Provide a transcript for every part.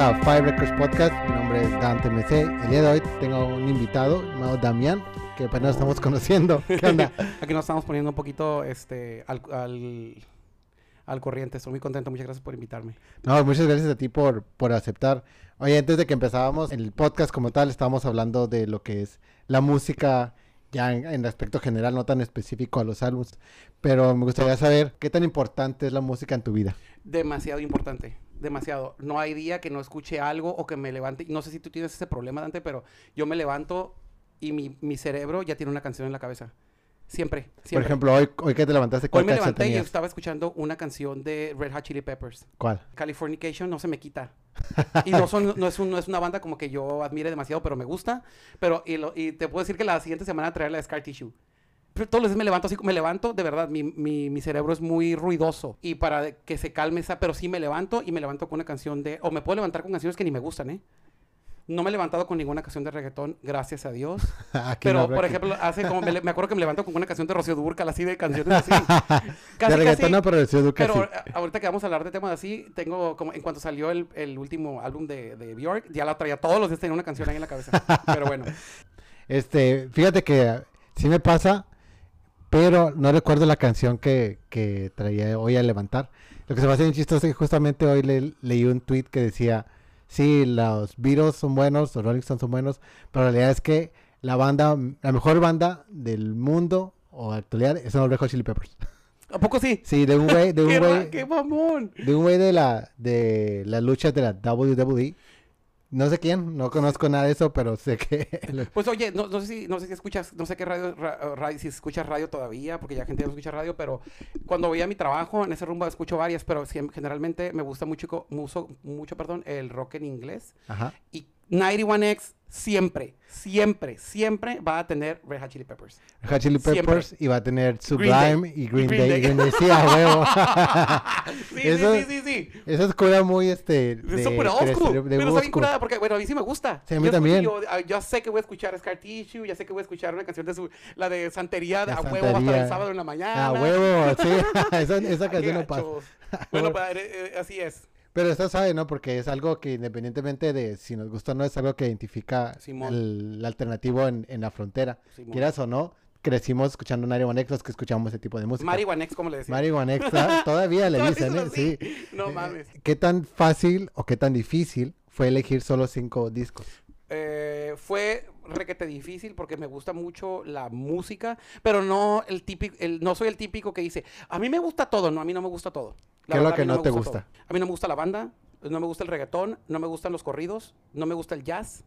A Five Records Podcast. Mi nombre es Dante MC. El día de hoy tengo un invitado llamado Damián, que apenas estamos conociendo. ¿Qué onda? Aquí nos estamos poniendo un poquito este, al, al, al corriente. Estoy muy contento. Muchas gracias por invitarme. No, muchas gracias a ti por, por aceptar. Oye, antes de que empezábamos el podcast como tal, estábamos hablando de lo que es la música ya en, en aspecto general, no tan específico a los álbumes. Pero me gustaría saber qué tan importante es la música en tu vida. Demasiado importante. Demasiado. No hay día que no escuche algo o que me levante. No sé si tú tienes ese problema, Dante, pero yo me levanto y mi, mi cerebro ya tiene una canción en la cabeza. Siempre, Por ejemplo, hoy, hoy que te levantaste, Hoy ¿cuál me canción levanté y tenías? estaba escuchando una canción de Red Hot Chili Peppers. ¿Cuál? Californication no se me quita. Y no, son, no, es un- no es una banda como que yo admire demasiado, pero me gusta. Pero, y, lo- y te puedo decir que la siguiente semana traer la de Scar Tissue. Todos los días me levanto así, me levanto, de verdad, mi, mi, mi cerebro es muy ruidoso. Y para que se calme esa, pero sí me levanto y me levanto con una canción de, o me puedo levantar con canciones que ni me gustan, ¿eh? No me he levantado con ninguna canción de reggaetón, gracias a Dios. No Pero, por que- ejemplo, hace como me, acuerdo que me levanto con una canción de Rocío Dúrcal, así de canciones así. de reggaetón no, pero de Ciudad Duque Pero sí. ahorita que vamos a hablar de temas así, tengo como en cuanto salió el, el último álbum de, de Bjork, ya la traía todos los días tenía una canción ahí en la cabeza. Pero bueno, Este, fíjate que sí me pasa, pero no recuerdo la canción que, que traía hoy a levantar. Lo que se me hace bien chistoso es que justamente hoy le- leí un tweet que decía, sí, los Beatles son buenos, los Rolling Stones son buenos, pero la realidad es que la banda, la mejor banda del mundo o actualidad es los Red Hot Chili Peppers. ¿a poco sí? Sí, de un güey, de un ¡Qué, ra- güey, qué mamón! de un güey de la, de las luchas de la WWE. No sé quién, no conozco nada de eso, pero sé que... Pues oye, no, no sé si, no sé si escuchas, no sé qué radio, ra- radio, si escuchas radio todavía, porque ya gente no escucha radio, pero cuando voy a mi trabajo, en ese rumbo escucho varias, pero generalmente me gusta mucho, mucho, mucho, perdón, el rock en inglés. Ajá. Y 91X siempre, siempre, siempre va a tener Red Hot Chili Peppers. Red Hot Chili Siempre. Peppers y va a tener. Sublime y Green, Y Green Day. Day. Green Day, sí, a huevo. sí, Eso- sí, sí, sí, es cura muy, este, de, Es súper old de- school, de pero está bien curada porque, bueno, a mí sí me gusta. Sí, a mí Yo escucho- también. Yo, ah, yo sé que voy a escuchar Scar Tissue, ya sé que voy a escuchar una canción de su, la de Santería, de La a huevo hasta Santería. el sábado en la mañana. A huevo, sí. esa, esa canción no pasa. Bueno, padre, eh, así es. Pero está sabe, ¿no? Porque es algo que independientemente de si nos gusta o no, es algo que identifica el, el alternativo en, en la frontera. Simón. Quieras o no, crecimos escuchando Nari One X, los que escuchamos ese tipo de música. Mari Guanex, ¿cómo le decía? Mari One X, ah, todavía le dicen, ¿eh? Sí. No Eh, mames. ¿Qué tan fácil o qué tan difícil fue elegir solo cinco discos? Eh, fue requete difícil porque me gusta mucho la música, pero no el típico, el, no soy el típico que dice, a mí me gusta todo, no, a mí no me gusta todo. La ¿Qué es lo que no me te gusta gusta? A mí no me gusta la banda, no me gusta el reggaetón, no me gustan los corridos, no me gusta el jazz.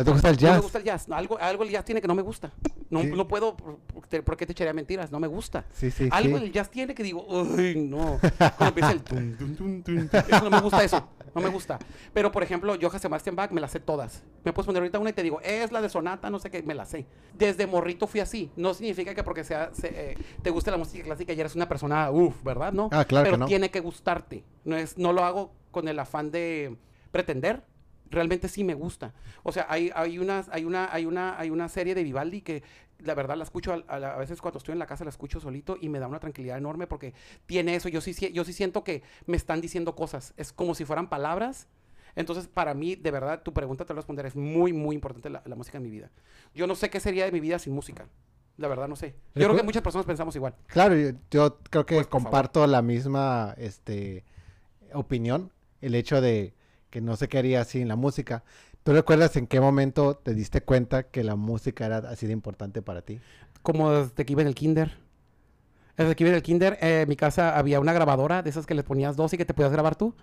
¿No te gusta el No me jazz? gusta el jazz. No, algo, algo el jazz tiene que no me gusta. No, Sí. no puedo, por- por- ¿por qué te echaría mentiras? No me gusta. Sí, sí, Algo el jazz tiene que digo, uy, no. Cuando empieza el tum, tum, tum, tum, tum. Eso no me gusta eso. No me gusta. Pero, por ejemplo, Johann Sebastian Bach me las sé todas. Me puedes poner ahorita una y te digo, es la de sonata, no sé qué, me la sé. Desde morrito fui así. No significa que porque sea, se- eh, te guste la música clásica ya eres una persona, uff, ¿verdad? No. Ah, claro que Pero no. tiene que gustarte. No, es, no lo hago con el afán de pretender. Realmente sí me gusta. O sea, hay, hay, unas, hay, una, hay, una, hay una serie de Vivaldi que la verdad la escucho a, la- a veces cuando estoy en la casa la escucho solito y me da una tranquilidad enorme porque tiene eso. Yo sí, yo sí siento que me están diciendo cosas. Es como si fueran palabras. Entonces, para mí, de verdad, tu pregunta te voy a responder. Es muy, muy importante la, la música en mi vida. Yo no sé qué sería de mi vida sin música. La verdad, no sé. Yo creo que muchas personas pensamos igual. Claro, yo, yo creo que Pues, favor. comparto la misma este, opinión. El hecho de que no sé qué haría sin la música. ¿Tú recuerdas en qué momento te diste cuenta que la música era así de importante para ti? Como desde que iba en el kinder. Desde que iba en el kinder, eh, en mi casa había una grabadora de esas que le ponías dos y que te podías grabar tú.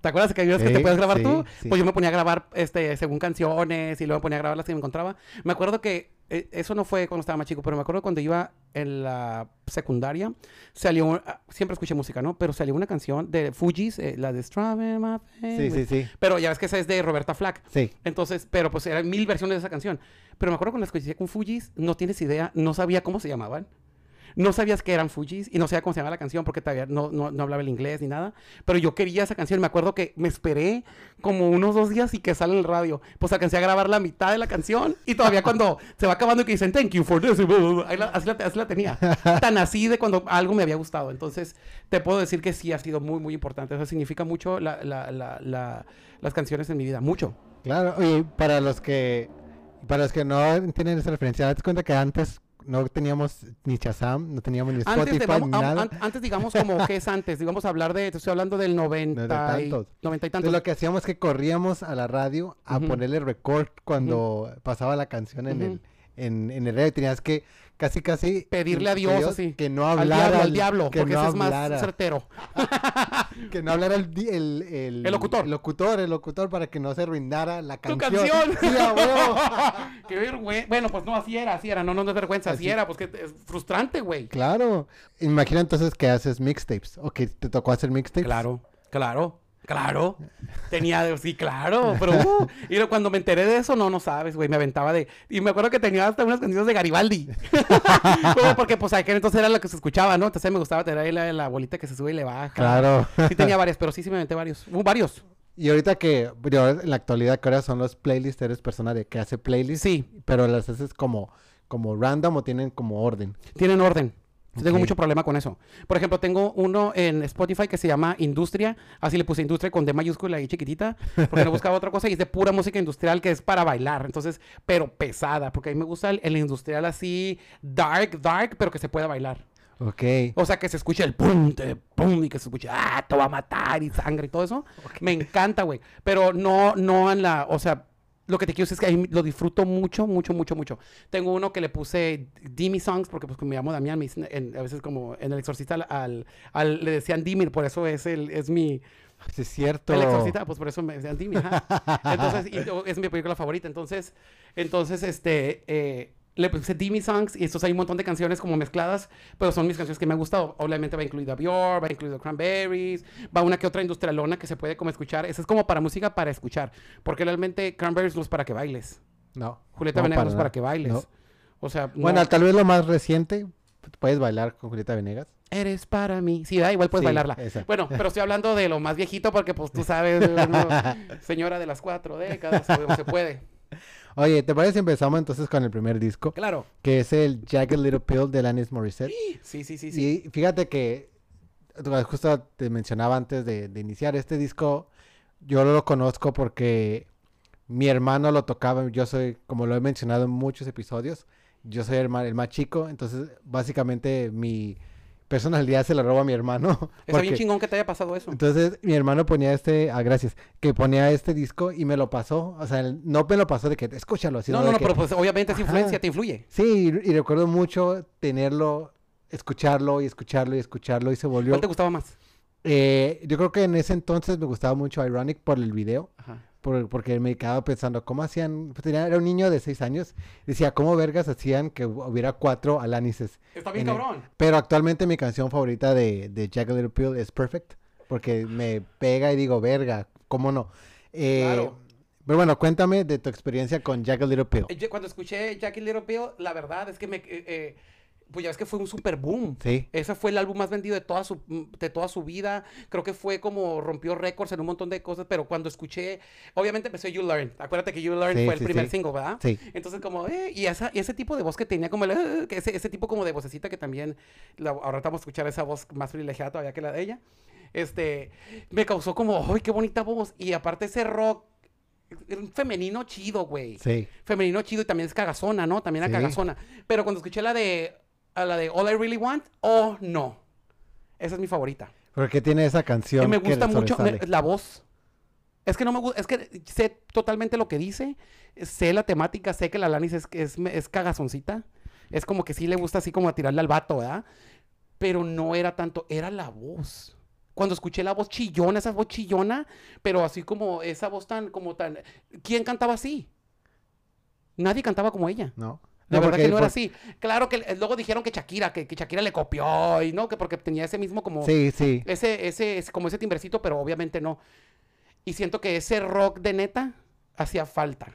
¿Te acuerdas que había unas que te Sí, podías grabar sí, tú? sí. Pues yo me ponía a grabar este, según canciones y luego me ponía a grabar las que me encontraba. Me acuerdo que eh, eso no fue cuando estaba más chico, pero me acuerdo cuando iba en la secundaria, salió, ah, siempre escuché música, ¿no? Pero salió una canción de Fugees, eh, la de Strawberry My Sí, sí, sí. Pero ya ves que esa es de Roberta Flack. Sí. Entonces, pero pues eran mil versiones de esa canción. Pero me acuerdo cuando la escuché con Fujis, no tienes idea, no sabía cómo se llamaban. No sabías que eran Fujis y no sabía cómo se llamaba la canción porque todavía no, no, no hablaba el inglés ni nada. Pero yo quería esa canción. Me acuerdo que me esperé como unos dos días y que sale en el radio. Pues alcancé a grabar la mitad de la canción y todavía cuando se va acabando y que dicen thank you for this, ahí la- así, la, así la tenía. Tan así de cuando algo me había gustado. Entonces te puedo decir que sí ha sido muy, muy importante. Eso significa mucho la- la- la- la- las canciones en mi vida. Mucho. Claro, y para los que para los que no tienen esa referencia, date cuenta que antes no teníamos ni Shazam, no teníamos ni Antes, Spotify, de, vamos- ni a- nada. an- antes digamos como que es antes, digamos hablar de, estoy hablando del 90 y, tantos. 90 y Entonces tantos. lo que hacíamos es que corríamos a la radio a ponerle record cuando pasaba la canción en el en, en el radio. Tenías que casi casi Pedirle a Dios, así. que no al hablara diablo, al diablo, que porque no ese es más certero. que no hablara el, el, el, El locutor. el locutor, el locutor para que no se arruinara la ¡Tu canción. canción! Sí, a huevo. Qué vergüenza. Bueno, pues no, así era, así era. No, no, no es vergüenza, así, Así. era. Pues que es frustrante, güey. Claro. Imagina entonces que haces mixtapes o que te tocó hacer mixtapes. Claro, claro, claro. Tenía, sí, claro, pero uh, y cuando me enteré de eso, no, no sabes, güey, me aventaba de, y me acuerdo que tenía hasta unas canciones de Garibaldi, Como porque pues aquel entonces era lo que se escuchaba, ¿no? Entonces me gustaba tener ahí la, la bolita que se sube y le baja. Claro. Sí tenía varias, pero sí, sí me aventé varios, uh, varios. Y ahorita que, en la actualidad, que ahora son los playlists, eres persona de que hace playlists, Sí, pero las haces como, como random o tienen como orden. tienen orden. Tengo mucho problema con eso. Por ejemplo, tengo uno en Spotify que se llama Industria. Así le puse Industria con D mayúscula y chiquitita. Porque no buscaba otra cosa. Y es de pura música industrial que es para bailar. Entonces, pero pesada. Porque a mí me gusta el, el industrial así, dark, dark, pero que se pueda bailar. Ok. O sea, que se escuche el pum, te, pum, y que se escuche, ah, te va a matar, y sangre y todo eso. Me encanta, güey. Pero no, no en la, o sea, lo que te quiero decir es que ahí lo disfruto mucho, mucho, mucho, mucho. Tengo uno que le puse Dimi Songs, porque pues me llamo Damián, me dicen en- a veces como en El Exorcista al, al- al- le decían Dimi, por eso es, el, es mi, Sí, es cierto. el Exorcista, pues por eso me decían Dimi, ajá. Entonces, y, es mi película favorita. Entonces, entonces, este, eh, le puse Dimi Songs y estos hay un montón de canciones como mezcladas, pero son mis canciones que me han gustado. Obviamente va incluido Avior, va incluido Cranberries, va una que otra industrialona que se puede como escuchar. Esa es como para música para escuchar, porque realmente Cranberries no es para que bailes. No. Julieta no, Venegas no es para que bailes. No. O sea, no. Bueno, tal vez lo más reciente, puedes bailar con Julieta Venegas. Eres para mí. Sí, da igual puedes Sí, bailarla. esa. Bueno, pero estoy hablando de lo más viejito porque pues tú sabes, señora de las cuatro décadas, se puede. Oye, ¿te parece si empezamos entonces con el primer disco? Claro. Que es el Jagged Little Pill de Alanis Morissette. Sí, sí, sí, sí. Y fíjate que justo te mencionaba antes de, de iniciar este disco, yo lo conozco porque mi hermano lo tocaba, yo soy, como lo he mencionado en muchos episodios, yo soy el, ma- el más chico, entonces básicamente mi personalidad se la roba a mi hermano. Está bien porque- chingón que te haya pasado eso. entonces mi hermano ponía este, ah, gracias, que ponía este disco y me lo pasó, o sea, no me lo pasó de que escúchalo, sino No, no, de no, que- pero pues obviamente Ajá. influencia te influye. Sí, y, y recuerdo mucho tenerlo, escucharlo y escucharlo y escucharlo y se volvió... ¿Cuál te gustaba más? Eh, yo creo que en ese entonces me gustaba mucho Ironic por el video, Ajá. Por- porque me quedaba pensando, ¿cómo hacían? Pues tenía- era un niño de seis años, decía, ¿cómo vergas hacían que hu- hubiera cuatro Alanises? Está bien En el- cabrón. Pero actualmente mi canción favorita de, de Jagged Little Pill es Perfect, porque me pega y digo, verga, ¿cómo no? Eh, Claro. Pero bueno, cuéntame de tu experiencia con Jagged Little Pill. Eh, yo cuando escuché Jackie Little Pill, la verdad es que me... eh, eh, pues ya ves que fue un super boom. Sí, Ese fue el álbum más vendido de toda su, de toda su vida. Creo que fue como rompió récords en un montón de cosas, pero cuando escuché, obviamente empezó You Learn. Acuérdate que You Learn Sí, fue el sí, primer sí. single, ¿verdad? sí. Entonces como, eh, y, esa, y ese tipo de voz que tenía, como el, eh, ese, ese tipo como de vocecita que también, la- ahora estamos a escuchar esa voz más privilegiada todavía que la de ella, este, me causó como, ¡ay, qué bonita voz! Y aparte ese rock, un femenino chido, güey. Sí, Femenino chido y también es cagazona, ¿no? También era Sí. cagazona. Pero cuando escuché la de, a la de All I Really Want, oh, no. Esa es mi favorita. porque tiene esa canción Y me que gusta mucho me- la voz. Es que no me gusta, es que sé totalmente lo que dice, sé la temática, sé que la Lanis es, es, es cagazoncita. Es como que sí le gusta así como a tirarle al vato, ¿verdad? Pero no era tanto, era la voz. Cuando escuché la voz chillona, esa voz chillona, pero así como esa voz tan, como tan... ¿Quién cantaba así? Nadie cantaba como ella. ¿No? La verdad porque- que no era así. Claro que eh, luego dijeron que Shakira, que, que Shakira le copió y no, que porque tenía ese mismo como Sí, sí. ese, ese, ese- como ese timbrecito, pero obviamente no. Y siento que ese rock de neta hacía falta.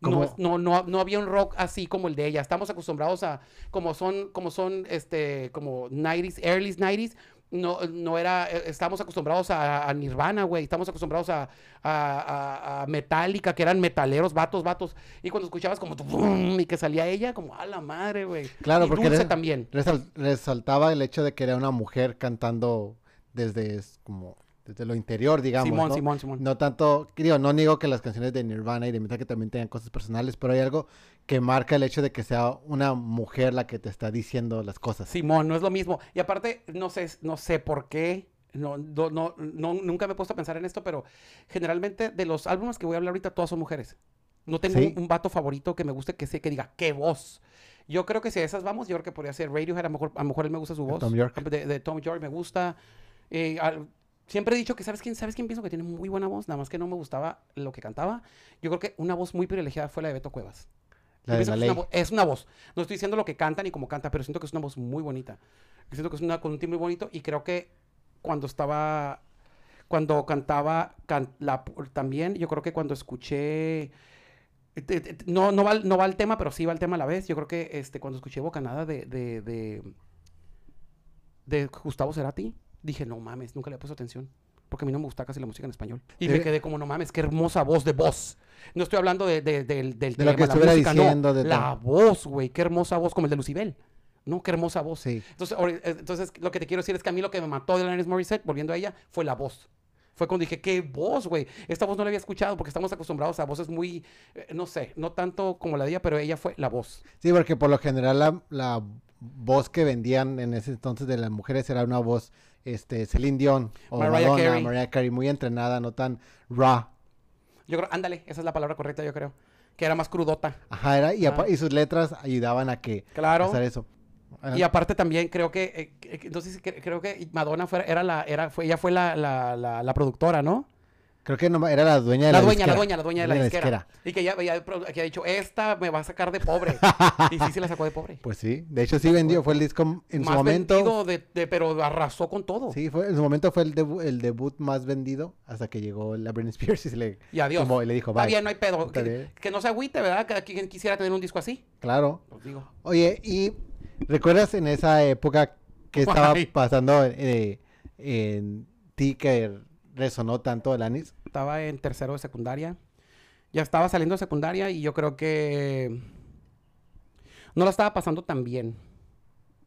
No, no, no, no había un rock así como el de ella. Estamos acostumbrados a, como son, como son, este, como 90s, early 90s, no, no era, eh, estamos acostumbrados a, a Nirvana, güey. Estamos acostumbrados a, a, a- Metallica, que eran metaleros, vatos, vatos. Y cuando escuchabas como, bum, y que salía ella, como, a la madre, güey. Claro, y porque Dulce también. Resal- resaltaba el hecho de que era una mujer cantando desde es- como desde lo interior, digamos. Simón, ¿no? Simón, Simón. No tanto, digo, no niego que las canciones de Nirvana y de Metallica también tengan cosas personales, pero hay algo que marca el hecho de que sea una mujer la que te está diciendo las cosas. Simón, no es lo mismo. Y aparte, no sé, no sé por qué. No, no, no, no- nunca me he puesto a pensar en esto, pero generalmente de los álbumes que voy a hablar ahorita, todas son mujeres. No tengo Sí. un, un vato favorito que me guste que sé que diga, qué voz. Yo creo que si a esas vamos, yo creo que podría ser Radiohead. A lo mejor, a lo mejor él me gusta su voz. Tom York. De, de Tom York me gusta. Eh, al- siempre he dicho que, ¿sabes quién? ¿Sabes quién pienso que tiene muy buena voz? Nada más que no me gustaba lo que cantaba. Yo creo que una voz muy privilegiada fue la de Beto Cuevas. La Yo de pienso la que ley. Es una, vo- es una voz. No estoy diciendo lo que canta ni cómo canta, pero siento que es una voz muy bonita. Siento que es una con un timbre muy bonito y creo que cuando estaba, cuando cantaba can- la, también, yo creo que cuando escuché, eh, te- te- no, no, va, al- no va al tema, pero sí va al tema a la vez. Yo creo que este, cuando escuché Bocanada de, de, de, de Gustavo Cerati, dije, no mames, nunca le he puesto atención. Porque a mí no me gusta casi la música en español. Y me Eh, quedé como, no mames, qué hermosa voz de voz. No estoy hablando de, de- del, del De lo que tema, la música, no. diciendo, de La voz, güey, qué hermosa voz, como el de Lucibel. No, qué hermosa voz. Sí. Entonces, eh, entonces, lo que te quiero decir es que a mí lo que me mató de Alanis Morissette, volviendo a ella, fue la voz. Fue cuando dije, qué voz, güey. Esta voz no la había escuchado porque estamos acostumbrados a voces muy, eh, no sé, no tanto como la de ella, pero ella fue la voz. Sí, porque por lo general la, la voz que vendían en ese entonces de las mujeres era una voz, este, Celine Dion o Mariah Madonna, Carey. Mariah Carey, muy entrenada, no tan raw. Yo creo, ándale, esa es la palabra correcta, yo creo. Que era más crudota. Ajá, era, y, Ah. y sus letras ayudaban a que Claro. hacer eso. Y aparte también creo que, eh, entonces cre- creo que Madonna fue, era la, era, fue, ella fue la, la, la, la productora, ¿no? Creo que no, era la dueña de La la, dueña, la dueña, la dueña de la disquera. Y que ella pro- que ha dicho, esta me va a sacar de pobre. y sí, se la sacó de pobre. Pues sí, de hecho sí vendió, fue el disco en su más momento. vendido, de, de- pero arrasó con todo. Sí, fue, en su momento fue el, debu- el debut más vendido hasta que llegó la Britney Spears y se le, Y adiós. como- y le dijo, Está bye. bien, no hay pedo. Está Que, no se agüite, ¿verdad? Que quien quisiera tener un disco así. Claro. Pues digo. Oye, ¿y recuerdas en esa época que estaba pasando eh, en ti que resonó tanto el anis? Estaba en tercero de secundaria. Ya estaba saliendo de secundaria y yo creo que no la estaba pasando tan bien.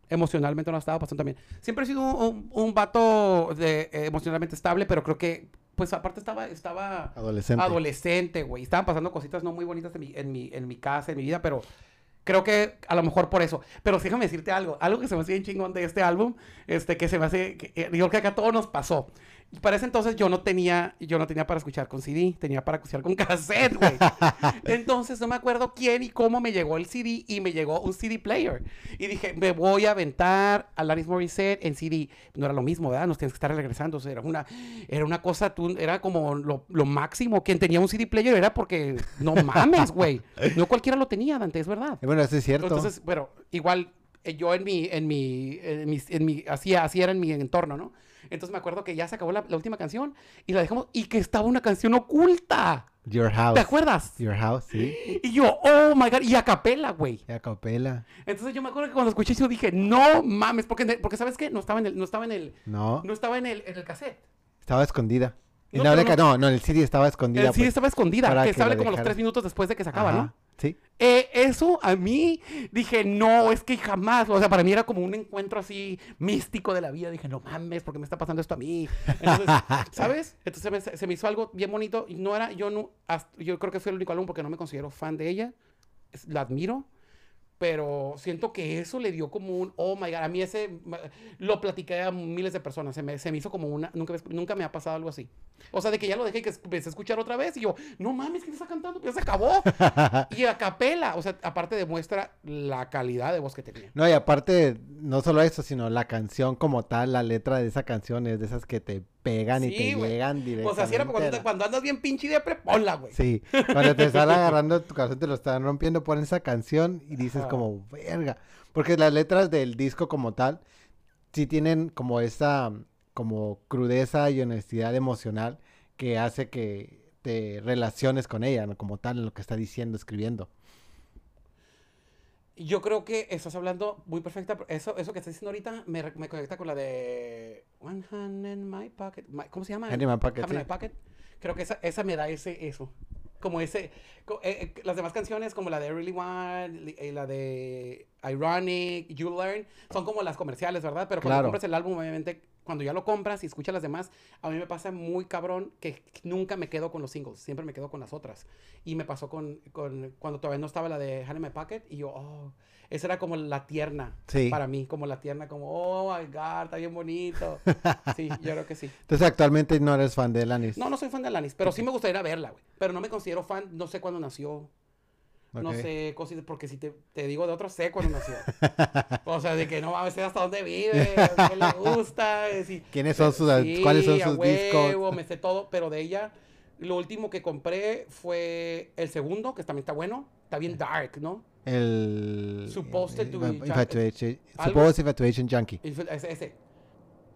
Emocionalmente no la estaba pasando tan bien. Siempre he sido un, un vato de, eh, emocionalmente estable, pero creo que, pues aparte estaba, estaba Adolescente. adolescente, güey. Estaban pasando cositas no muy bonitas en mi, en mi, en mi casa, en mi vida, pero creo que a lo mejor por eso. Pero déjame decirte algo, algo que se me hace bien chingón de este álbum, este, que se me hace, que, eh, yo creo que acá todo nos pasó. Para ese entonces yo no tenía, yo no tenía para escuchar con CD, tenía para escuchar con cassette, güey. Entonces no me acuerdo quién y cómo me llegó el CD y me llegó un CD player. Y dije, me voy a aventar a Alanis Morissette en CD. No era lo mismo, ¿verdad? Nos tienes que estar regresando. O sea, era una, era una cosa, tú, era como lo, lo máximo. Quien tenía un CD player era porque, no mames, güey. No cualquiera lo tenía, Dante, es verdad. Bueno, eso es cierto. Entonces, bueno, igual eh, yo en mi, en mi, en mi, en mi- así, así era en mi entorno, ¿no? Entonces me acuerdo que ya se acabó la, la última canción y la dejamos y que estaba una canción oculta. Your House. ¿Te acuerdas? Your House, sí. Y yo, oh my god, y a capela, güey. Y a capela. Entonces yo me acuerdo que cuando escuché eso dije, no mames, porque, porque ¿sabes qué? No estaba en el, no estaba en el, No, no estaba en el, en el cassette. estaba escondida. En No, la pero beca- no- no, no, en el CD estaba escondida. El CD pues. estaba escondida, que que sale la como los tres minutos después de que se acaba, Ajá, ¿no? Sí. Eh, eso a mí dije, no, es que jamás, o sea, para mí era como un encuentro así místico de la vida. Dije, no mames, ¿por qué me está pasando esto a mí? Entonces, ¿sabes? Entonces se me, se me hizo algo bien bonito. Y no era, yo no, hasta- yo creo que fui el único álbum porque no me considero fan de ella. Es- La admiro. Pero siento que eso le dio como un, oh my god, a mí ese, lo platiqué a miles de personas, se me, se me hizo como una, nunca, nunca me ha pasado algo así. O sea, de que ya lo dejé y que empecé a escuchar otra vez y yo, no mames, ¿quién está cantando? Ya se acabó. y a capela, o sea, aparte demuestra la calidad de voz que tenía. No, y aparte, no solo eso, sino la canción como tal, la letra de esa canción es de esas que te pegan y te llegan O directamente. sea, así era cuando, cuando andas bien pinche y de ponla, güey. Sí, cuando te están agarrando tu corazón, te lo están rompiendo, ponen esa canción y dices Ajá. como, verga. Porque las letras del disco como tal, sí tienen como esa, como crudeza y honestidad emocional que hace que te relaciones con ella, ¿no? como tal, en lo que está diciendo, escribiendo. Yo creo que estás hablando muy perfecta. Eso, eso que estás diciendo ahorita me, me conecta con la de One Hand in My Pocket. My- ¿Cómo se llama? Hand in My Pocket, Hand sí. My Pocket. Creo que esa, esa me da ese, eso. Como ese. co- eh, eh, las demás canciones, como la de Really Want, eh, la de Ironic, You Learn, son como las comerciales, ¿verdad? Pero cuando Claro. compras el álbum, obviamente, cuando ya lo compras y escuchas las demás, a mí me pasa muy cabrón que nunca me quedo con los singles, siempre me quedo con las otras. Y me pasó con, con cuando todavía no estaba la de Hand in My Pocket y yo, oh, esa era como la tierna Sí. para mí, como la tierna, como, oh my god, está bien bonito. Sí, yo creo que sí. Entonces actualmente no eres fan de Alanis. No, no soy fan de Alanis, pero sí me gustaría verla, güey. Pero no me considero fan, no sé cuándo nació. No Ok. sé cositas, porque si te, te digo de otro, sé cuándo nació. o sea, de que no mames, sé hasta dónde vive, qué le gusta. eh, si- ¿Quiénes son sus, Sí, cuáles son a sus huevo, discos? me sé todo, pero de ella, lo último que compré fue el segundo, que también está bueno. Está bien dark, ¿no? El Supposed to be junk- Infatuation, Supposed Infatuation Junkie. Ese, ese.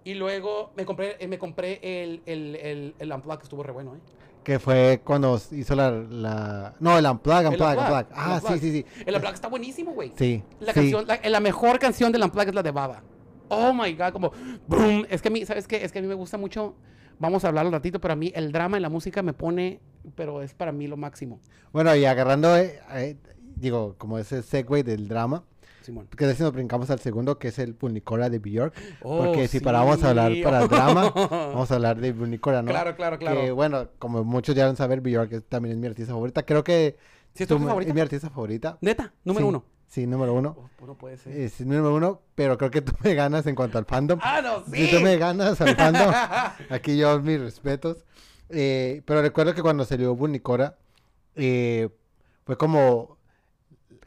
Y luego me compré, eh, me compré el, el, el, el Unplugged, que estuvo re bueno, ¿eh? Que fue cuando hizo la, la... No, el Unplug, Unplug, Unplug. Ah, sí, sí, sí. El Unplugged está buenísimo, güey. Sí, La, sí. canción, la, la mejor canción del Unplugged es la de Baba. Oh my God, como boom. Es que a mí, ¿sabes qué? Es que a mí me gusta mucho. Vamos a hablar un ratito, pero a mí el drama en la música me pone, pero es para mí lo máximo. Bueno, y agarrando, eh, eh, digo, como ese segue del drama, Simón. que de si nos brincamos al segundo, que es el Punicora de Bjork. Oh, Porque si para vamos a hablar para el drama, vamos a hablar de Punicora, ¿no? Claro, claro, claro. Que, bueno, como muchos ya deben saber, Bjork también es mi artista favorita. Creo que ¿Sí es tu favorita? es mi artista favorita. Neta, número Sí, uno. Sí, número uno. Oh, pues no puede ser. Es número uno, pero creo que tú me ganas en cuanto al fandom. ah, no, Si sí. tú me ganas al fandom, aquí yo mis respetos. Eh, pero recuerdo que cuando salió Bunicora, eh, fue como,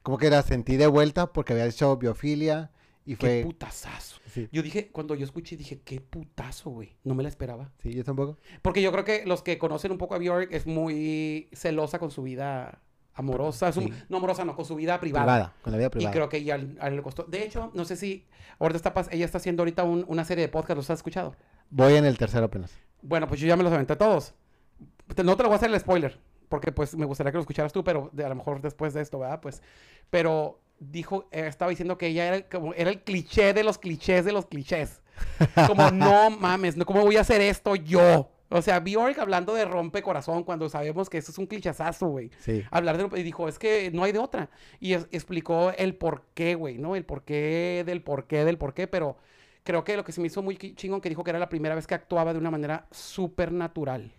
como que la sentí de vuelta porque había hecho biofilia y Qué fue... putazazo. Sí, Yo dije, cuando yo escuché, dije, qué putazo, güey. No me la esperaba. sí, yo tampoco. Porque yo creo que los que conocen un poco a Bjork es muy celosa con su vida amorosa. su-. No amorosa, no, con su vida privada. Privada, con la vida Y privada. creo que ella a le costó. De hecho, no sé si ahorita está ella está haciendo ahorita un- una serie de podcast, ¿los has escuchado? Voy en el tercero apenas. Bueno, pues yo ya me los aventé todos. Te- No te lo voy a hacer el spoiler, porque pues me gustaría que lo escucharas tú, pero de- a lo mejor después de esto, ¿verdad? Pues, pero dijo, eh, estaba diciendo que ella era el, como, era el cliché de los clichés de los clichés. Como, no mames, no, ¿cómo voy a hacer esto yo? O sea, Bjork hablando de rompe corazón cuando sabemos que eso es un clichazazo, güey. Sí. Hablar de... Y dijo, es que no hay de otra. Y es- explicó el por qué, güey, ¿no? El por qué del por qué del por qué, pero creo que lo que se me hizo muy chingón que dijo que era la primera vez que actuaba de una manera súper natural.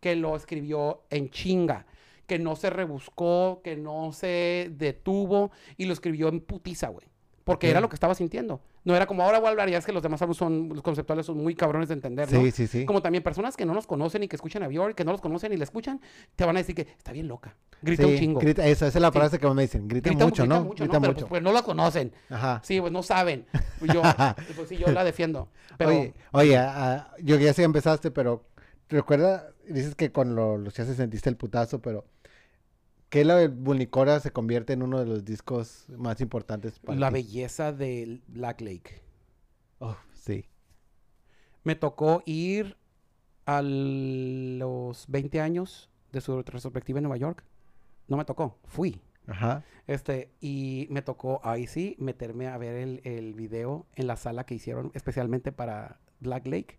Que lo escribió en chinga. Que no se rebuscó, que no se detuvo y lo escribió en putiza, güey. Porque era lo que estaba sintiendo. No era como ahora voy a hablar, ya es que los demás son, los conceptuales son muy cabrones de entender, ¿no? Sí, sí, sí. Como también personas que no nos conocen y que escuchan a Bjork, que no los conocen y la escuchan, te van a decir que está bien loca. Grita un chingo. grita- esa, esa es la Sí. frase que me dicen. Grita, Grita mucho, grita ¿no? mucho, grita ¿no? Pero mucho. pues, pues no la conocen. Ajá. Sí, pues no saben. Pues yo, pues sí, yo la defiendo. Pero Oye, oye ah, yo ya sé empezaste, pero recuerda, dices que con lo, los que haces sentiste el putazo, pero que la de Bunicora se convierte en uno de los discos más importantes para la ti? belleza del Black Lake. Oh, sí. Me tocó ir a los 20 años de su retrospectiva en Nueva York. No me tocó, fui. Ajá. Este, y me tocó ahí sí meterme a ver el, el video en la sala que hicieron especialmente para Black Lake.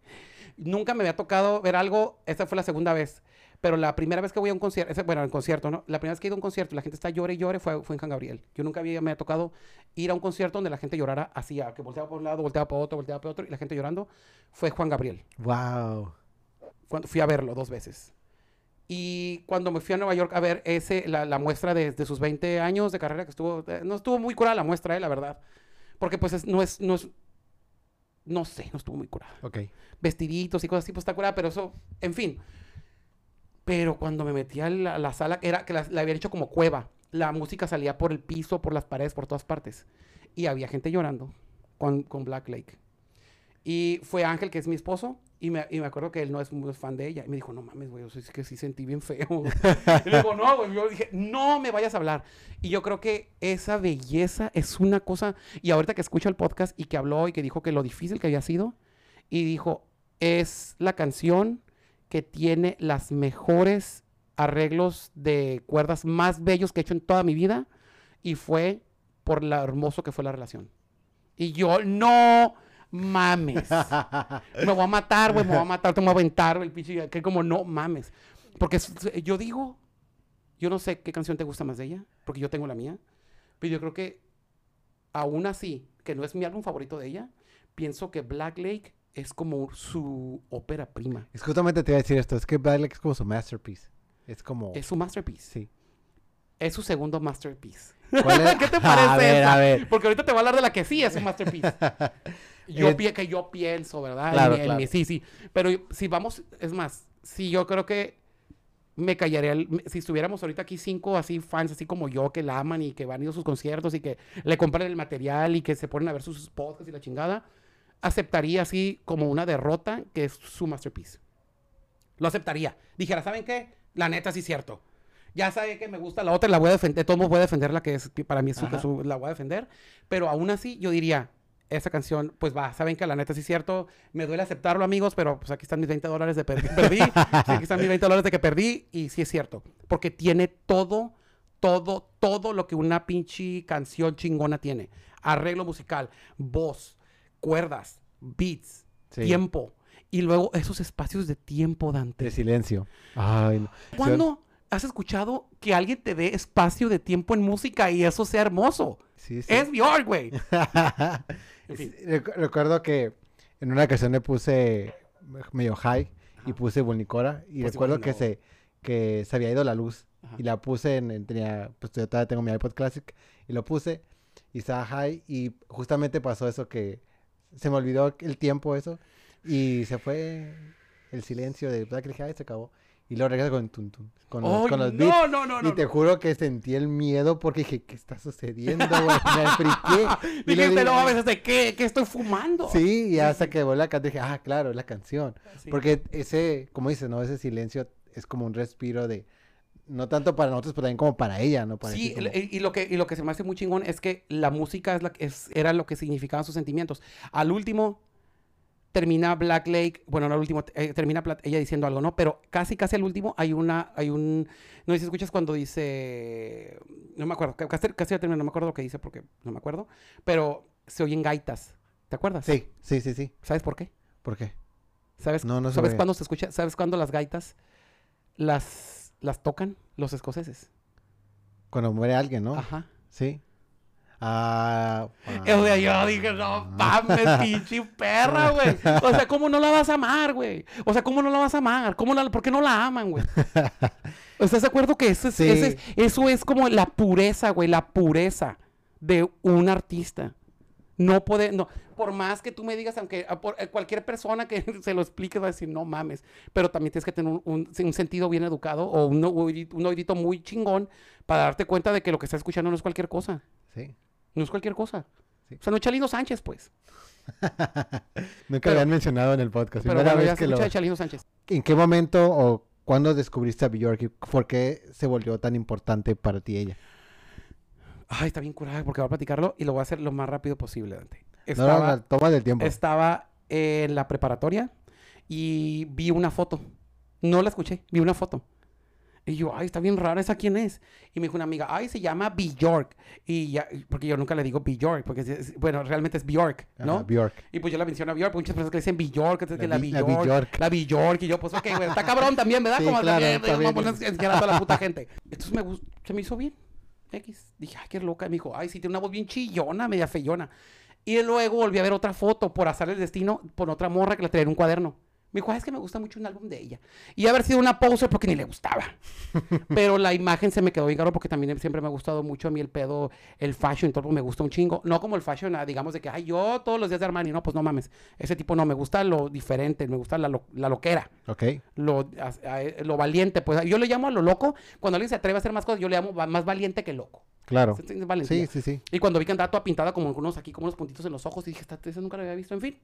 Nunca me había tocado ver algo, esta fue la segunda vez, pero la primera vez que voy a un concierto, bueno, en concierto, ¿no? La primera vez que he ido a un concierto y la gente está llore y llore fue, fue en San Gabriel. Yo nunca había, me ha tocado ir a un concierto donde la gente llorara así, que volteaba por un lado, volteaba por otro, volteaba por otro, y la gente llorando, fue Juan Gabriel. Wow. Cuando, fui a verlo dos veces. Y cuando me fui a Nueva York a ver ese, la, la muestra de, de sus 20 años de carrera, que estuvo, eh, no estuvo muy curada la muestra, eh, la verdad. Porque pues es- no es, no es, no sé, no estuvo muy curada. Ok. Vestiditos y cosas así, pues está curada, pero eso, en fin. Pero cuando me metí a la, la sala, era que la, la habían hecho como cueva. La música salía por el piso, por las paredes, por todas partes. Y había gente llorando con, con Black Lake. Y fue Ángel, que es mi esposo, y me, y me acuerdo que él no es muy fan de ella. Y me dijo, no mames, güey, es que sí sentí bien feo. y le digo, no, güey. Yo dije, no me vayas a hablar. Y yo creo que esa belleza es una cosa. Y ahorita que escucho el podcast y que habló y que dijo que lo difícil que había sido, y dijo, es la canción que tiene las mejores arreglos de cuerdas más bellos que he hecho en toda mi vida y fue por lo hermoso que fue la relación. Y yo, no mames. me voy a matar, güey, me voy a matar, te voy a aventar, el pinche, que como no mames. Porque yo digo, yo no sé qué canción te gusta más de ella, porque yo tengo la mía, pero yo creo que aún así, que no es mi álbum favorito de ella, pienso que Black Lake es como su ópera prima. Es justamente te iba a decir esto, es que Black Lake es como su masterpiece. Es como... Es su masterpiece. Sí. Es su segundo masterpiece. ¿Qué te parece? A ver, esa? a ver. Porque ahorita te voy a hablar de la que sí es un masterpiece. yo Eh, que yo pienso, ¿verdad? Claro, En mi- en claro. mi- sí, sí. Pero si vamos, es más, si yo creo que me callaría, el- si estuviéramos ahorita aquí cinco así fans, así como yo, que la aman y que van a ir a sus conciertos y que le compran el material y que se ponen a ver sus podcasts y la chingada, aceptaría así como una derrota que es su masterpiece. Lo aceptaría. Dijera, ¿saben qué? La neta sí es cierto. Ya sabe que me gusta la otra, la voy a defender. De todos modos voy a defender la que es, que para mí es su, su- la voy a defender. Pero aún así, yo diría, esa canción, pues va, saben que la neta sí es cierto. Me duele aceptarlo, amigos, pero pues aquí están mis 20 dólares de per- que perdí. Sí, aquí están mis 20 dólares de que perdí. Y sí es cierto. Porque tiene todo, todo, todo lo que una pinche canción chingona tiene. Arreglo musical, voz, cuerdas, beats, Sí. tiempo. Y luego esos espacios de tiempo, Dante. De silencio. Ay, no. ¿Cuándo has escuchado que alguien te dé espacio de tiempo en música y eso sea hermoso? Sí, sí. Es Bjork, güey. En fin. Recuerdo que en una ocasión le puse medio high y puse Vulnicora y Pues recuerdo que se que se había ido la luz Ajá. y la puse en, en- tenía pues yo todavía tengo mi iPod Classic y lo puse y estaba high y justamente pasó eso que se me olvidó el tiempo eso y se fue el silencio de Black High se acabó y luego regresa con tun, tun, con los, Ay, con los beats no, no, no, no. y te juro que sentí el miedo porque dije, ¿qué está sucediendo, güey? Me friqué. Y Dijiste, no dije- mames, ¿de qué? ¿Qué estoy fumando? Sí, y hasta que volví a cantar dije, ah, claro, es la canción. Sí. Porque ese, como dices, ¿no? Ese silencio es como un respiro de, no tanto para nosotros, pero también como para ella, ¿no? Para Sí, como- y, lo que, y lo que se me hace muy chingón es que la música es la, es, era lo que significaban sus sentimientos. Al último termina Black Lake, bueno, no al último, eh, termina ella diciendo algo, ¿no? Pero casi, casi al último hay una, hay un, no sé si escuchas cuando dice, no me acuerdo, ca- casi, casi al terminar, no me acuerdo lo que dice porque no me acuerdo, pero se oyen gaitas, ¿te acuerdas? Sí, sí, sí, sí. ¿Sabes por qué? ¿Por qué? ¿Sabes, No, no ¿sabes cuándo se escucha? ¿Sabes cuándo las gaitas las, las tocan los escoceses? Cuando muere alguien, ¿no? Ajá. Sí. Ah, O sea, yo dije, no mames, pinche perra, güey. O sea, ¿cómo no la vas a amar, güey? O sea, ¿cómo no la vas a amar? ¿Cómo la, ¿Por qué no la aman, güey? ¿Estás de acuerdo que eso es, Sí. ese es- eso es como la pureza, güey? La pureza de un artista. No puede, no, por más que tú me digas, aunque a por- eh, cualquier persona que se lo explique va a decir, no mames, pero también tienes que tener un, un- un sentido bien educado o un, un oídito muy chingón para darte cuenta de que lo que estás escuchando no es cualquier cosa. Sí. No es cualquier cosa. Sí. O sea, no es Chalino Sánchez, pues. Nunca Pero- habían mencionado en el podcast. Pero bueno, vez que lo... de Chalino Sánchez. ¿En qué momento o cuándo descubriste a Bjork y por qué se volvió tan importante para ti ella? Ay, está bien curada porque voy a platicarlo y lo voy a hacer lo más rápido posible, Dante. No, no, toma del tiempo. estaba en la preparatoria y vi una foto. No la escuché, vi una foto. Y yo, ay, está bien rara, ¿esa quién es? Y me dijo una amiga, ay, se llama Bjork. Y ya, porque yo nunca le digo Bjork, porque, es- bueno, realmente es Bjork, ¿no? Ajá, Bjork. Y pues yo la menciono a Bjork, muchas personas que dicen Bjork, La Bjork, Bjork. la Bjork, y yo, pues ok, güey, está cabrón también, ¿verdad? Sí, Como claro, también, a poner a enseñar a toda la puta gente. Entonces me gustó, se me hizo bien, X. Dije, ay, qué loca, y me dijo, ay, sí, tiene una voz bien chillona, media feyona. Y luego volví a ver otra foto, por azar el destino, por otra morra que la traía en un cuaderno. Me dijo, "Ah, es que me gusta mucho un álbum de ella. Y haber sido una poser porque ni le gustaba. Pero la imagen se me quedó bien claro porque también siempre me ha gustado mucho a mí el pedo, el fashion, todo me gusta un chingo. No como el fashion, ah, digamos, de que, ay, yo todos los días de Armani. No, pues no mames. Ese tipo no, me gusta lo diferente, me gusta la, lo- la loquera, Ok. lo, a- a- lo valiente. Pues yo le llamo a lo loco. Cuando alguien se atreve a hacer más cosas, yo le llamo más valiente que loco. Claro. Es- es valentía. Sí, sí, sí. Y cuando vi que andaba toda pintada como unos aquí, como unos puntitos en los ojos, y dije, esta esa nunca la había visto. En fin,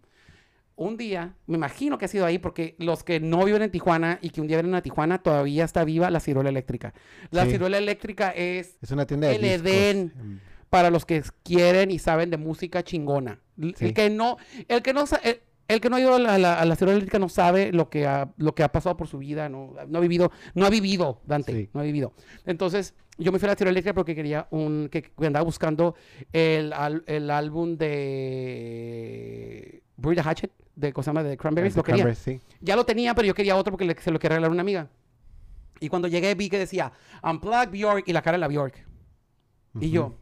un día, me imagino que ha sido ahí, porque los que no viven en Tijuana y que un día vienen a Tijuana, todavía está viva la ciruela eléctrica. La Sí. ciruela eléctrica es Es una tienda de El discos. Edén. Mm, para los que quieren y saben de música chingona. Sí. El que no, el que no, sa- el- El que no ha ido a la, a la, a la ciudad eléctrica no sabe lo que ha, lo que ha pasado por su vida, no, no ha vivido, no ha vivido, Dante, Sí. no ha vivido. Entonces, yo me fui a la ciudad eléctrica porque quería un, que, andaba buscando el álbum de The Hatchet, de cosa llama de Cranberries, De lo quería. Sí. Ya lo tenía, pero yo quería otro porque le- se lo quería regalar a una amiga. Y cuando llegué vi que decía Unplugged Bjork y la cara de la Bjork. Y yo,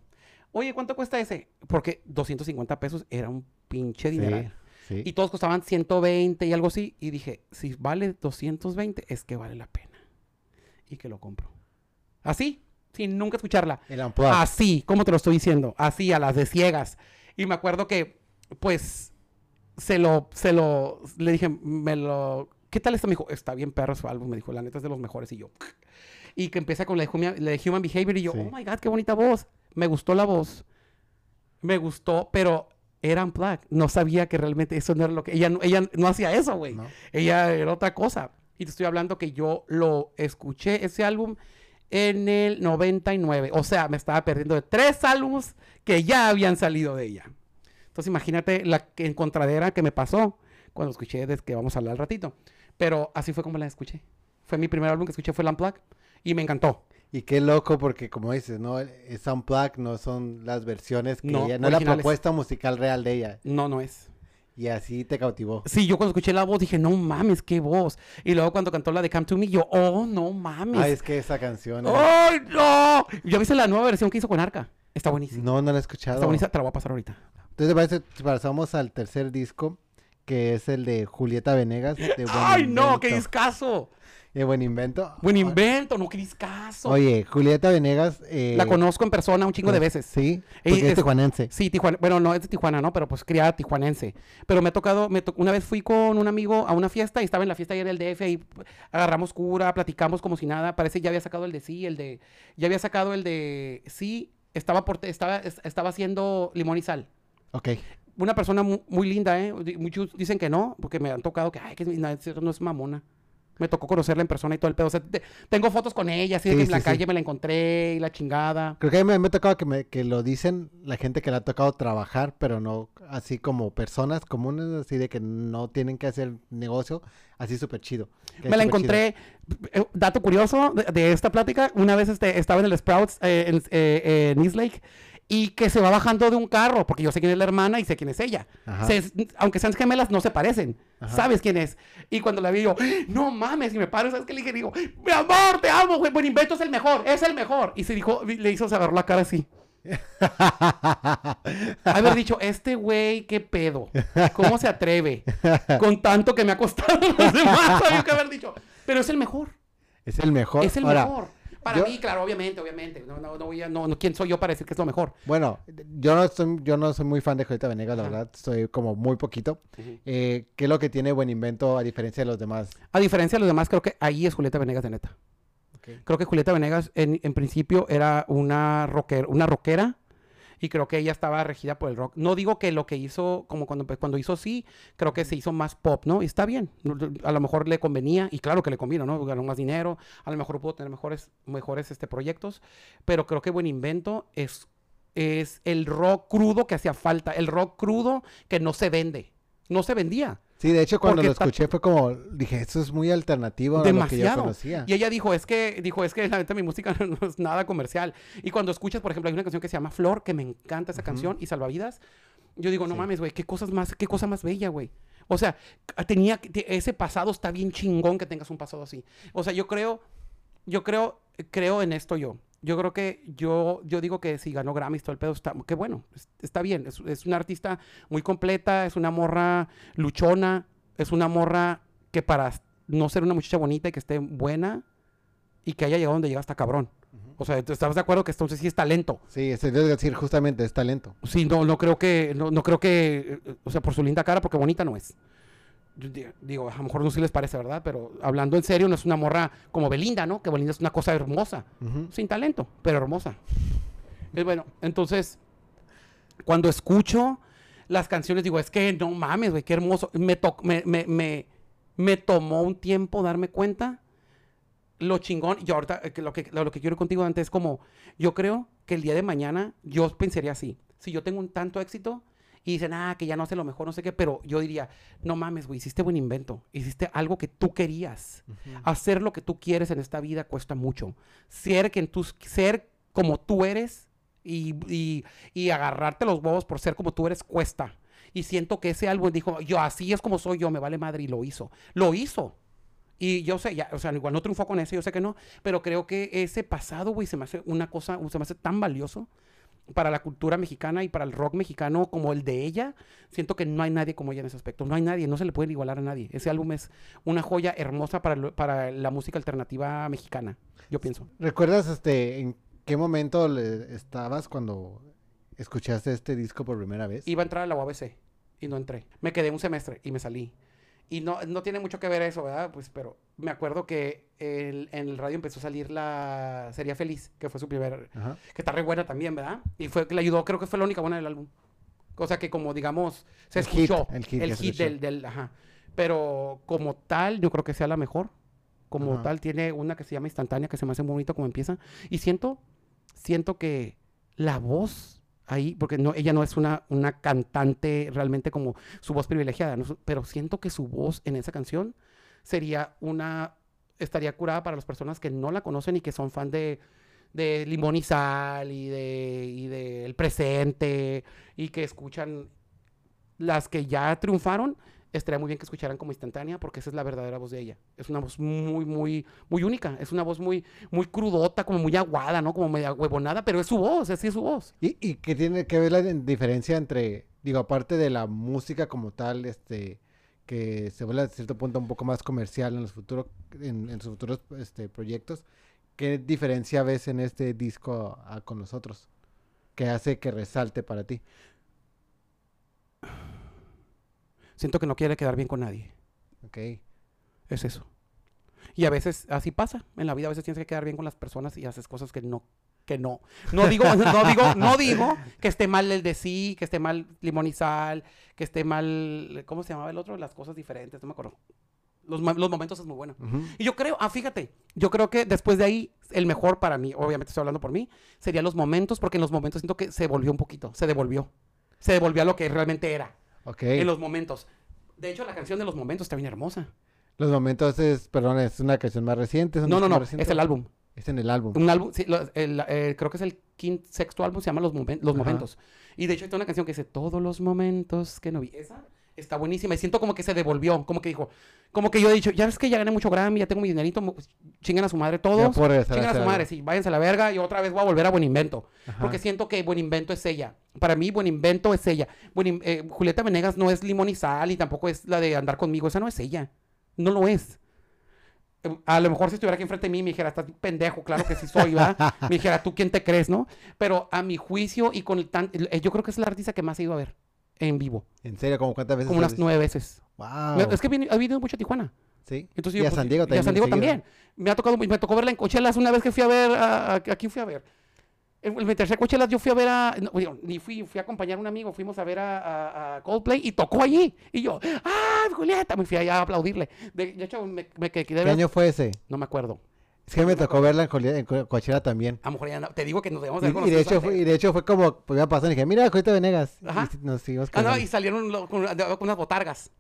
oye, ¿cuánto cuesta ese? Porque 250 pesos era un pinche dinero. Sí, sí. Y todos costaban 120 y algo así. Y dije, si vale 220, es que vale la pena. Y que lo compro. Así, sin nunca escucharla. El. Así, como te lo estoy diciendo, así, a las de ciegas. Y me acuerdo que, pues, se lo, se lo, le dije, me lo, ¿qué tal está? Me dijo, está bien perro su álbum, me dijo, la neta es de los mejores. Y yo, y que empieza con la de Human, la de Human Behavior y yo, Sí. oh my God, qué bonita voz. Me gustó la voz. Me gustó, pero era unplugged. No sabía que realmente eso no era lo que, ella no, ella no hacía eso, güey. ¿no? Ella era otra cosa. Y te estoy hablando que yo lo escuché, ese álbum, en el 99. O sea, me estaba perdiendo de tres álbumes que ya habían salido de ella. Entonces imagínate la encontradera que me pasó cuando escuché desde que vamos a hablar al ratito. Pero así fue como la escuché. Fue mi primer álbum que escuché, fue Unplugged. Y me encantó. Y qué loco porque como dices, ¿no? Es Unplugged, no son las versiones que No, ella, no es la propuesta musical real de ella. No, no es. Y así te cautivó. Sí, yo cuando escuché la voz dije, no mames, qué voz. Y luego cuando cantó la de Come to Me, yo, oh, no mames. Ay, es que esa canción. es- ¡Ay, no! ¿Ya viste la nueva versión que hizo con Arca? Está buenísima. No, no la he escuchado. Está buenísima, te la voy a pasar ahorita. Entonces, ¿te parece si pasamos al tercer disco, que es el de Julieta Venegas. De Buen ¡Ay, no! ¡Qué discazo! De Buen Invento. Buen invento, no, qué discazo. Oye, Julieta Venegas. eh, la conozco en persona un chingo de veces. Sí, Ey, porque es es- tijuanense. Sí, Tijuana. Bueno, no es de Tijuana, ¿no? Pero pues criada tijuanense. Pero me ha tocado, me to- una vez fui con un amigo a una fiesta y estaba en la fiesta ahí en el DF y agarramos cura, platicamos como si nada. Parece que ya había sacado el de sí, el de. Ya había sacado el de sí. Estaba, por, estaba, es- estaba haciendo limón y sal. Ok. Una persona mu- muy, linda, ¿eh? Muchos dicen que no, porque me han tocado que, ay, que no, es- no es mamona. Me tocó conocerla en persona y todo el pedo. O sea, te- tengo fotos con ella, así de que en la sí, calle me la encontré y la chingada. Creo que a mí me, me ha tocado que, me, que lo dicen la gente que le ha tocado trabajar, pero no así como personas comunes, así de que no tienen que hacer negocio, así súper chido. Me la chido. encontré, eh, dato curioso de, de esta plática, una vez este, estaba en el Sprouts eh, en, eh, en East Lake y que se va bajando de un carro, porque yo sé quién es la hermana y sé quién es ella. Se- aunque sean gemelas, no se parecen. Ajá. ¿Sabes quién es? Y cuando la vi yo, no mames, y me paro, ¿sabes qué le dije? Digo, mi amor, te amo, güey, buen invento es el mejor, es el mejor. Y se dijo, le hizo, se agarró la cara así. Haber dicho, este güey, qué pedo. ¿Cómo se atreve? Con tanto que me ha costado los demás. Había que haber dicho, pero es el mejor. es el mejor. Es el Ahora, mejor. Para yo- mí, claro, obviamente, obviamente. No, no, no voy a, no, no, ¿quién soy yo para decir que es lo mejor? Bueno, yo no, soy, yo no soy muy fan de Julieta Venegas, la Ajá. verdad, soy como muy poquito. Eh, ¿Qué es lo que tiene Buen Invento a diferencia de los demás? A diferencia de los demás, creo que ahí es Julieta Venegas de neta. Creo que Julieta Venegas en, en principio era una rocker, una rockera y creo que ella estaba regida por el rock. No digo que lo que hizo, como cuando, empe- cuando hizo sí, creo que se hizo más pop, ¿no? Y está bien. A lo mejor le convenía, y claro que le convino, ¿no? Ganó más dinero, a lo mejor pudo tener mejores, mejores este, proyectos, pero creo que Buen Invento es, es el rock crudo que hacía falta, el rock crudo que no se vende. No se vendía. Sí, de hecho cuando Porque lo escuché fue como, dije, esto es muy alternativo a lo que yo conocía. Y ella dijo, es que, dijo, es que la neta mi música no es nada comercial. Y cuando escuchas, por ejemplo, hay una canción que se llama Flor, que me encanta esa canción, y Salvavidas, yo digo, no Sí. mames, güey, qué cosas más, qué cosa más bella, güey. O sea, tenía, te- ese pasado está bien chingón que tengas un pasado así. O sea, yo creo, yo creo, creo en esto yo. Yo creo que yo, yo digo que si ganó Grammys todo el pedo, está, qué bueno, es- está bien. Es, es una artista muy completa, es una morra luchona, es una morra que para no ser una muchacha bonita y que esté buena y que haya llegado donde llega hasta cabrón. O sea, ¿tú ¿estás de acuerdo que entonces sí es talento? Sí, es decir, justamente es talento. Sí, no, no creo que, no, no creo que, eh, o sea, por su linda cara, porque bonita no es. Digo, a lo mejor no sí les parece, ¿verdad? Pero hablando en serio, no es una morra como Belinda, ¿no? Que Belinda es una cosa hermosa, Ujú. sin talento, pero hermosa. Es bueno, entonces, cuando escucho las canciones, digo, es que no mames, güey, qué hermoso. Me, to- me, me, me, me tomó un tiempo darme cuenta lo chingón. Yo ahorita, eh, lo, que, lo que quiero contigo antes es como, yo creo que el día de mañana yo pensaría así. Si yo tengo un tanto éxito y dicen, ah, que ya no hace lo mejor, no sé qué, pero yo diría, no mames, güey, hiciste buen invento, hiciste algo que tú querías. Hacer lo que tú quieres en esta vida cuesta mucho. Ser, que en tus, ser como tú eres y, y, y agarrarte los huevos por ser como tú eres cuesta. Y siento que ese álbum dijo, yo así es como soy yo, me vale madre, y lo hizo. Lo hizo. Y yo sé, ya, o sea, igual no triunfó con ese, yo sé que no, pero creo que ese pasado, güey, se me hace una cosa, se me hace tan valioso para la cultura mexicana y para el rock mexicano como el de ella. Siento que no hay nadie como ella en ese aspecto. No hay nadie, no se le puede igualar a nadie. Ese álbum es una joya hermosa para, lo- para la música alternativa mexicana, yo pienso. ¿Recuerdas este en qué momento le- estabas cuando escuchaste este disco por primera vez? Iba a entrar a la UABC y no entré. Me quedé un semestre y me salí. Y no, no tiene mucho que ver eso, ¿verdad? Pues, pero me acuerdo que el- en el radio empezó a salir la Sería Feliz, que fue su primer... Ajá. Que está re buena también, ¿verdad? Y fue que le ayudó, creo que fue la única buena del álbum. Cosa que como, digamos, se El hit, escuchó. el hit el que se hit escuchó. del, del- Ajá. Pero como tal, yo creo que sea la mejor. Como Ajá. tal, tiene una que se llama Instantánea, que se me hace muy bonito como empieza. Y siento, siento que la voz ahí, porque no, ella no es una, una cantante realmente como su voz privilegiada, pero siento que su voz en esa canción sería una, estaría curada para las personas que no la conocen y que son fan de, de Limón y Sal y de, y de El Presente y que escuchan las que ya triunfaron, estaría muy bien que escucharan como instantánea porque esa es la verdadera voz de ella. Es una voz muy, muy, muy única. Es una voz muy, muy crudota, como muy aguada, ¿no? Como media huevonada, pero es su voz, así es su voz. ¿Y, y qué tiene que ver la di- diferencia entre, digo, aparte de la música como tal, este, que se vuelve a cierto punto un poco más comercial en los futuros, en, en sus futuros este, proyectos, ¿qué diferencia ves en este disco con los otros? Que hace que resalte para ti. Siento que no quiere quedar bien con nadie. Ok. Es eso. Y a veces así pasa. En la vida a veces tienes que quedar bien con las personas y haces cosas que no, que no. No digo, no digo, no digo que esté mal el de sí, que esté mal limón y sal, que esté mal, ¿cómo se llamaba el otro? Las cosas diferentes, no me acuerdo. Los, los momentos es muy bueno. Y yo creo, ah, fíjate, yo creo que después de ahí, el mejor para mí, obviamente estoy hablando por mí, serían los momentos, porque en los momentos siento que se volvió un poquito, se devolvió. Se devolvió a lo que realmente era, Ok. en los momentos. De hecho, la canción de los momentos está bien hermosa. Los momentos es, perdón, es una canción más reciente. ¿Es No, no, no, reciente? es el álbum. Es en el álbum. Un álbum, sí, lo- el- eh, creo que es el quinto, sexto álbum, se llama Los, Momen- los. Momentos. Y de hecho hay una canción que dice, todos los momentos que no vi. Esa está buenísima y siento como que se devolvió, como que dijo, como que yo he dicho, ya ves que ya gané mucho Grammy, ya tengo mi dinerito, chingan a su madre todos. Chingan a su madre, sí, váyanse a la verga y otra vez voy a volver a Buen Invento. Ajá. Porque siento que Buen Invento es ella. Para mí, Buen Invento es ella. Buen eh, Julieta Venegas no es limón y sal y tampoco es la de andar conmigo. Esa no es ella. No lo es. Eh, A lo mejor si estuviera aquí enfrente de mí me dijera, estás pendejo, claro que sí soy, ¿verdad? me dijera, ¿tú quién te crees, no? Pero a mi juicio y con el tan... eh, yo creo que es la artista que más he ido a ver en vivo. ¿En serio? ¿Cómo cuántas veces? Como unas nueve veces. Wow. Es que ha venido mucho a Tijuana. Sí. Entonces y yo, a pues, San Diego y también. a San Diego también. Me ha tocado, me tocó verla en Cochelas una vez que fui a ver a, a- ¿a quién fui a ver. En el tercer Cochelas yo fui a ver a, no, ni fui, fui a acompañar a un amigo, fuimos a ver a, a- a Coldplay y tocó allí. Y yo, ¡ah, Julieta! Me fui allá a aplaudirle. De, de hecho, me, me quedé, ¿Qué año fue ese? no me acuerdo. Es que me tocó verla en, Joli- en Co- Coachella también. A lo mejor ya no- te digo que nos debemos Y, de y conocer de hecho antes. fue, y de hecho fue como, pues iba pasando y dije, mira, Julieta Venegas. Y Ajá. sí, nos seguimos Ah, no, y salieron lo- con, de- con unas botargas.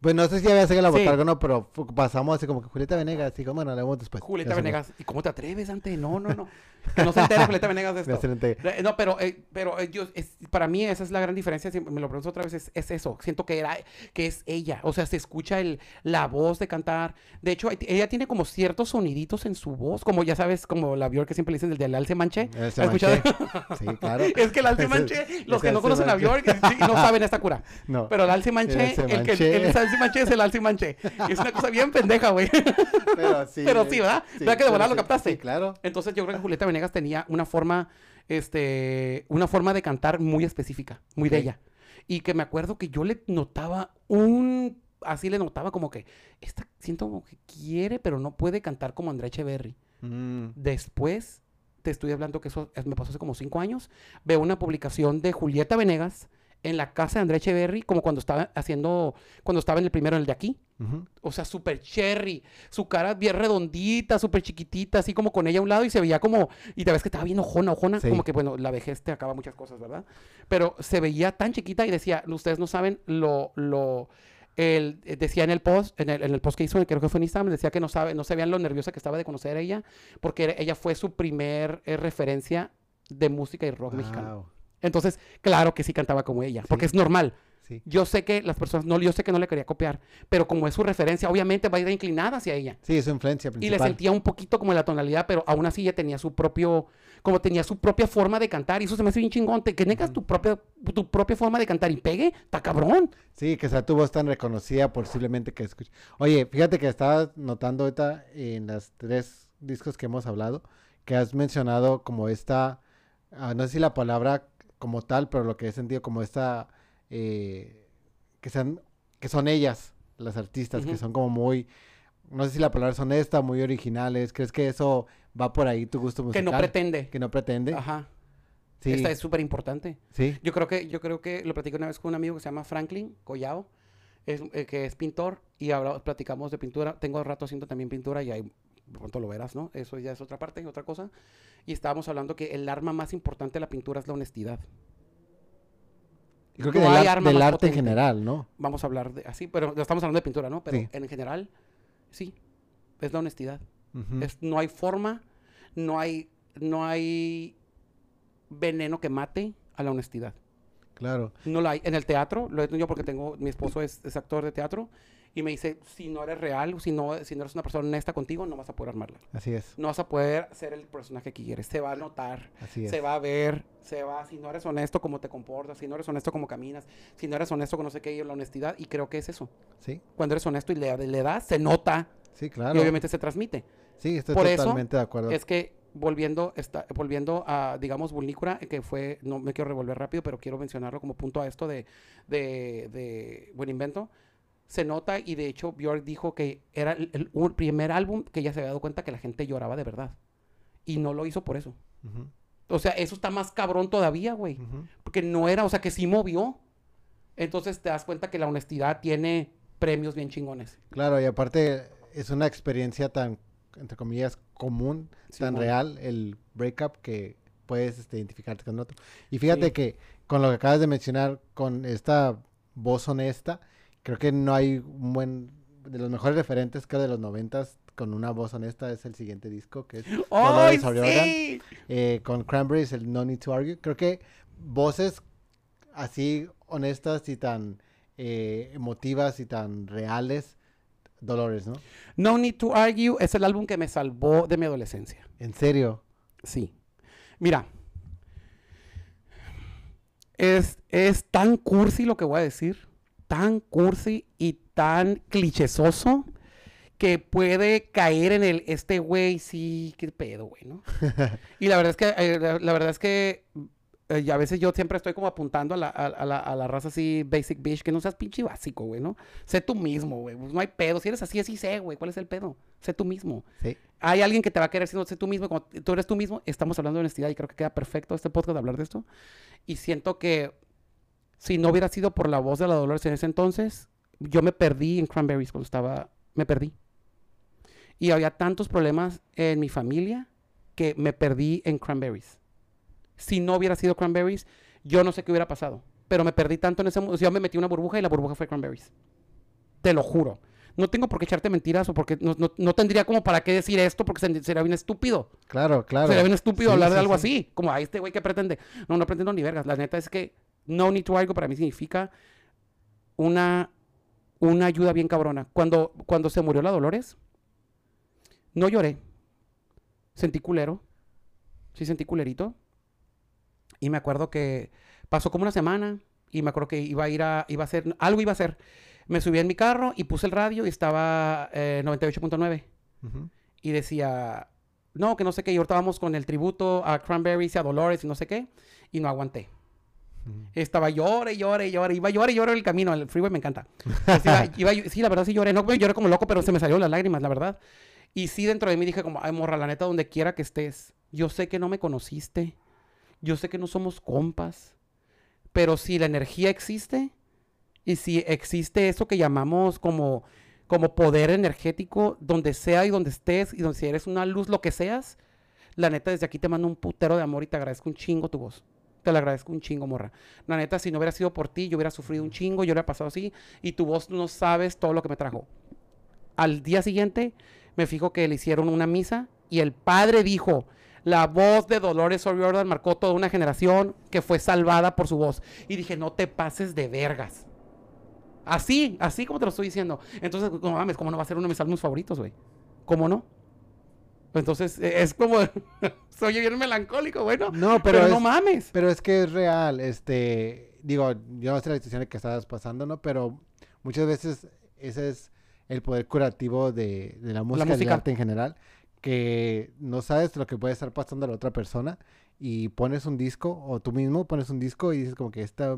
Pues no sé si había seguido la Sí. botarga o no, pero pasamos así como que Julieta Venegas. Y bueno, la vemos después. Julieta Venegas. ¿Y cómo te atreves, Dante? No, no, no. Que no se entere Julieta Venegas de esto. ente- Eh, No, pero, eh, pero eh, yo, es- para mí esa es la gran diferencia, si me lo pregunto otra vez, es, es eso, siento que, era, que es ella, o sea, se escucha el, la voz de cantar, de hecho, ella tiene como ciertos soniditos en su voz, como ya sabes, como la Bjork que siempre le dicen, el del alce manche, ¿Has escuchado? Sí, claro. es que el alce manche, los que no conocen a. Bjork sí, no saben esta cura, No. pero el alce manche, alce el que el alce manche es el alce manche, es una cosa bien pendeja, güey, pero sí. pero sí, ¿verdad? ¿Verdad que de volada lo sí, captaste? Sí, claro. Entonces yo creo que Julieta Venegas tenía una forma, este, una forma de cantar muy específica, muy de ella. Y que me acuerdo que yo le notaba un, así le notaba como que, esta siento como que quiere, pero no puede cantar como Andrea Echeverry. Mm, Después, te estoy hablando que eso es- me pasó hace como cinco años, veo una publicación de Julieta Venegas en la casa de Andrea Echeverry, como cuando estaba haciendo, cuando estaba en el primero, en el de aquí. Ujú. O sea, súper cherry. Su cara bien redondita, súper chiquitita, así como con ella a un lado y se veía como. Y te ves que estaba bien ojona, ojona. Sí. Como que, bueno, la vejez te acaba muchas cosas, ¿verdad? Pero se veía tan chiquita y decía, ustedes no saben lo. lo el, eh, decía en el post, en el, en el post que hizo, creo que fue en Instagram, decía que no sabe, no sabían lo nerviosa que estaba de conocer a ella, porque ella fue su primer eh, referencia de música y rock mexicano. Entonces, claro que sí cantaba como ella, porque es normal. Sí. Yo sé que las personas, no, yo sé que no le quería copiar, pero como es su referencia, obviamente va a ir inclinada hacia ella. Sí, es su influencia Y le principal. sentía un poquito como la tonalidad, pero aún así ella tenía su propio, como tenía su propia forma de cantar. Y eso se me hace bien chingón. Te, que tengas tu propia, tu propia forma de cantar y pegue, está cabrón. Sí, que sea tu voz tan reconocida posiblemente que escuche. Oye, fíjate que estaba notando ahorita en las tres discos que hemos hablado, que has mencionado como esta, ah, no sé si la palabra como tal, pero lo que he sentido como esta, eh, que sean, que son ellas, las artistas, que son como muy, no sé si la palabra es honesta, muy originales. ¿Crees que eso va por ahí tu gusto Que musical? no pretende. Que no pretende. Ajá. Sí, Esta es súper importante. sí. Yo creo que, yo creo que lo platicé una vez con un amigo que se llama Franklin Collao, es, eh, que es pintor, y habla- platicamos de pintura. Tengo rato haciendo también pintura y ahí pronto lo verás, ¿no? Eso ya es otra parte, otra cosa. Y estábamos hablando que el arma más importante de la pintura es la honestidad. Y creo que no del, hay ar- arma del arte en general, ¿no? Vamos a hablar de así, pero estamos hablando de pintura, ¿no? Pero Sí. en general, sí, es la honestidad. Es, no hay forma, no hay, no hay veneno que mate a la honestidad. Claro. No la hay. En el teatro, lo he tenido porque tengo, mi esposo es, es actor de teatro, y me dice, si no eres real, si no, si no eres una persona honesta contigo, no vas a poder armarla. Así es. No vas a poder ser el personaje que quieres. Se va a notar, Así es. se va a ver, se va, si no eres honesto como te comportas, si no eres honesto como caminas, si no eres honesto con no sé qué, y la honestidad, y creo que es eso. Sí, Cuando eres honesto y le, le das, se nota, sí, claro. y obviamente se transmite. Sí, estoy Por eso totalmente de acuerdo. Es que volviendo, está, volviendo a, digamos, Vulnícora, que fue, no me quiero revolver rápido, pero quiero mencionarlo como punto a esto de, de, de Buen Invento, se nota y de hecho Björk dijo que era el, primer álbum que ella se había dado cuenta que la gente lloraba de verdad. Y no lo hizo por eso. O sea, eso está más cabrón todavía, güey. Porque no era, o sea, que sí movió. Entonces te das cuenta que la honestidad tiene premios bien chingones. Claro, y aparte es una experiencia tan, entre comillas, común, tan real, el breakup, que puedes este, identificarte con otro. Y fíjate Sí. que con lo que acabas de mencionar, con esta voz honesta, creo que no hay un buen, de los mejores referentes que de los noventas con una voz honesta es el siguiente disco, que es ¡Ay, Dolores sí! eh, con Cranberries, el No Need to Argue. Creo que voces así honestas y tan eh, emotivas y tan reales, Dolores, ¿no? No Need to Argue es el álbum que me salvó de mi adolescencia. En serio. Sí. Mira. Es, es tan cursi lo que voy a decir. Tan cursi y tan clichesoso que puede caer en el este güey, sí, qué pedo, güey, ¿no? y la verdad es que, eh, la, la verdad es que eh, y a veces yo siempre estoy como apuntando a la, a, a la, a la raza así, basic bitch, que no seas pinche básico, güey, ¿no? Sé tú mismo, güey. Pues no hay pedo. Si eres así, así sé, güey. ¿Cuál es el pedo? Sé tú mismo Sí. hay alguien que te va a querer siendo sé tú mismo. y Cuando tú eres tú mismo, estamos hablando de honestidad y creo que queda perfecto este podcast de hablar de esto. Y siento que si no hubiera sido por la voz de la Dolores en ese entonces, yo me perdí en Cranberries cuando estaba, me perdí. Y había tantos problemas en mi familia que me perdí en Cranberries. Si no hubiera sido Cranberries, yo no sé qué hubiera pasado. Pero me perdí tanto en ese mundo. Yo me metí en una burbuja y la burbuja fue Cranberries. Te lo juro. No tengo por qué echarte mentiras o porque no, no- no tendría como para qué decir esto porque se- sería bien estúpido. Claro, claro. Sería bien estúpido Sí, hablar de sí, algo sí. así. Como a este güey que pretende. No, no pretendo ni vergas. La neta es que no need to algo para mí significa una, una ayuda bien cabrona. Cuando, cuando se murió la Dolores, no lloré. Sentí culero. Sí, sentí culerito. Y me acuerdo que pasó como una semana y me acuerdo que iba a ir a, iba a hacer, algo iba a hacer. Me subí en mi carro y puse el radio y estaba eh, 98.9 Ujú. y decía, no, que no sé qué, y ahorita vamos con el tributo a Cranberries y a Dolores y no sé qué, y no aguanté. Estaba llore, llore, llore, iba llore, llore el camino, el freeway me encanta. Pues iba- iba- sí, la verdad sí lloré, no lloré como loco, pero se me salieron las lágrimas, la verdad. Y sí dentro de mí dije como, ay morra, la neta, donde quiera que estés, yo sé que no me conociste, yo sé que no somos compas, pero si la energía existe, y si existe eso que llamamos como, como poder energético, donde sea y donde estés, y donde si eres una luz, lo que seas, la neta, desde aquí te mando un putero de amor y te agradezco un chingo tu voz. Te lo agradezco un chingo, morra. La neta, si no hubiera sido por ti, yo hubiera sufrido un chingo, yo hubiera pasado así, y tu voz no sabes todo lo que me trajo. Al día siguiente, me fijo que le hicieron una misa, y el padre dijo, la voz de Dolores O'Riordan marcó toda una generación que fue salvada por su voz. Y dije, no te pases de vergas. Así, así como te lo estoy diciendo. Entonces, no mames, ¿cómo no va a ser uno de mis álbumes favoritos, güey? ¿Cómo no? Entonces, e, es como, soy bien melancólico, bueno. No, pero, no es- mames. Pero es que es real, este, digo, yo no sé la situación que estabas pasando, ¿no? Pero muchas veces ese es el poder curativo de, de la música, música. arte en general, que no sabes lo que puede estar pasando a la otra persona y pones un disco, o tú mismo pones un disco y dices como que esta,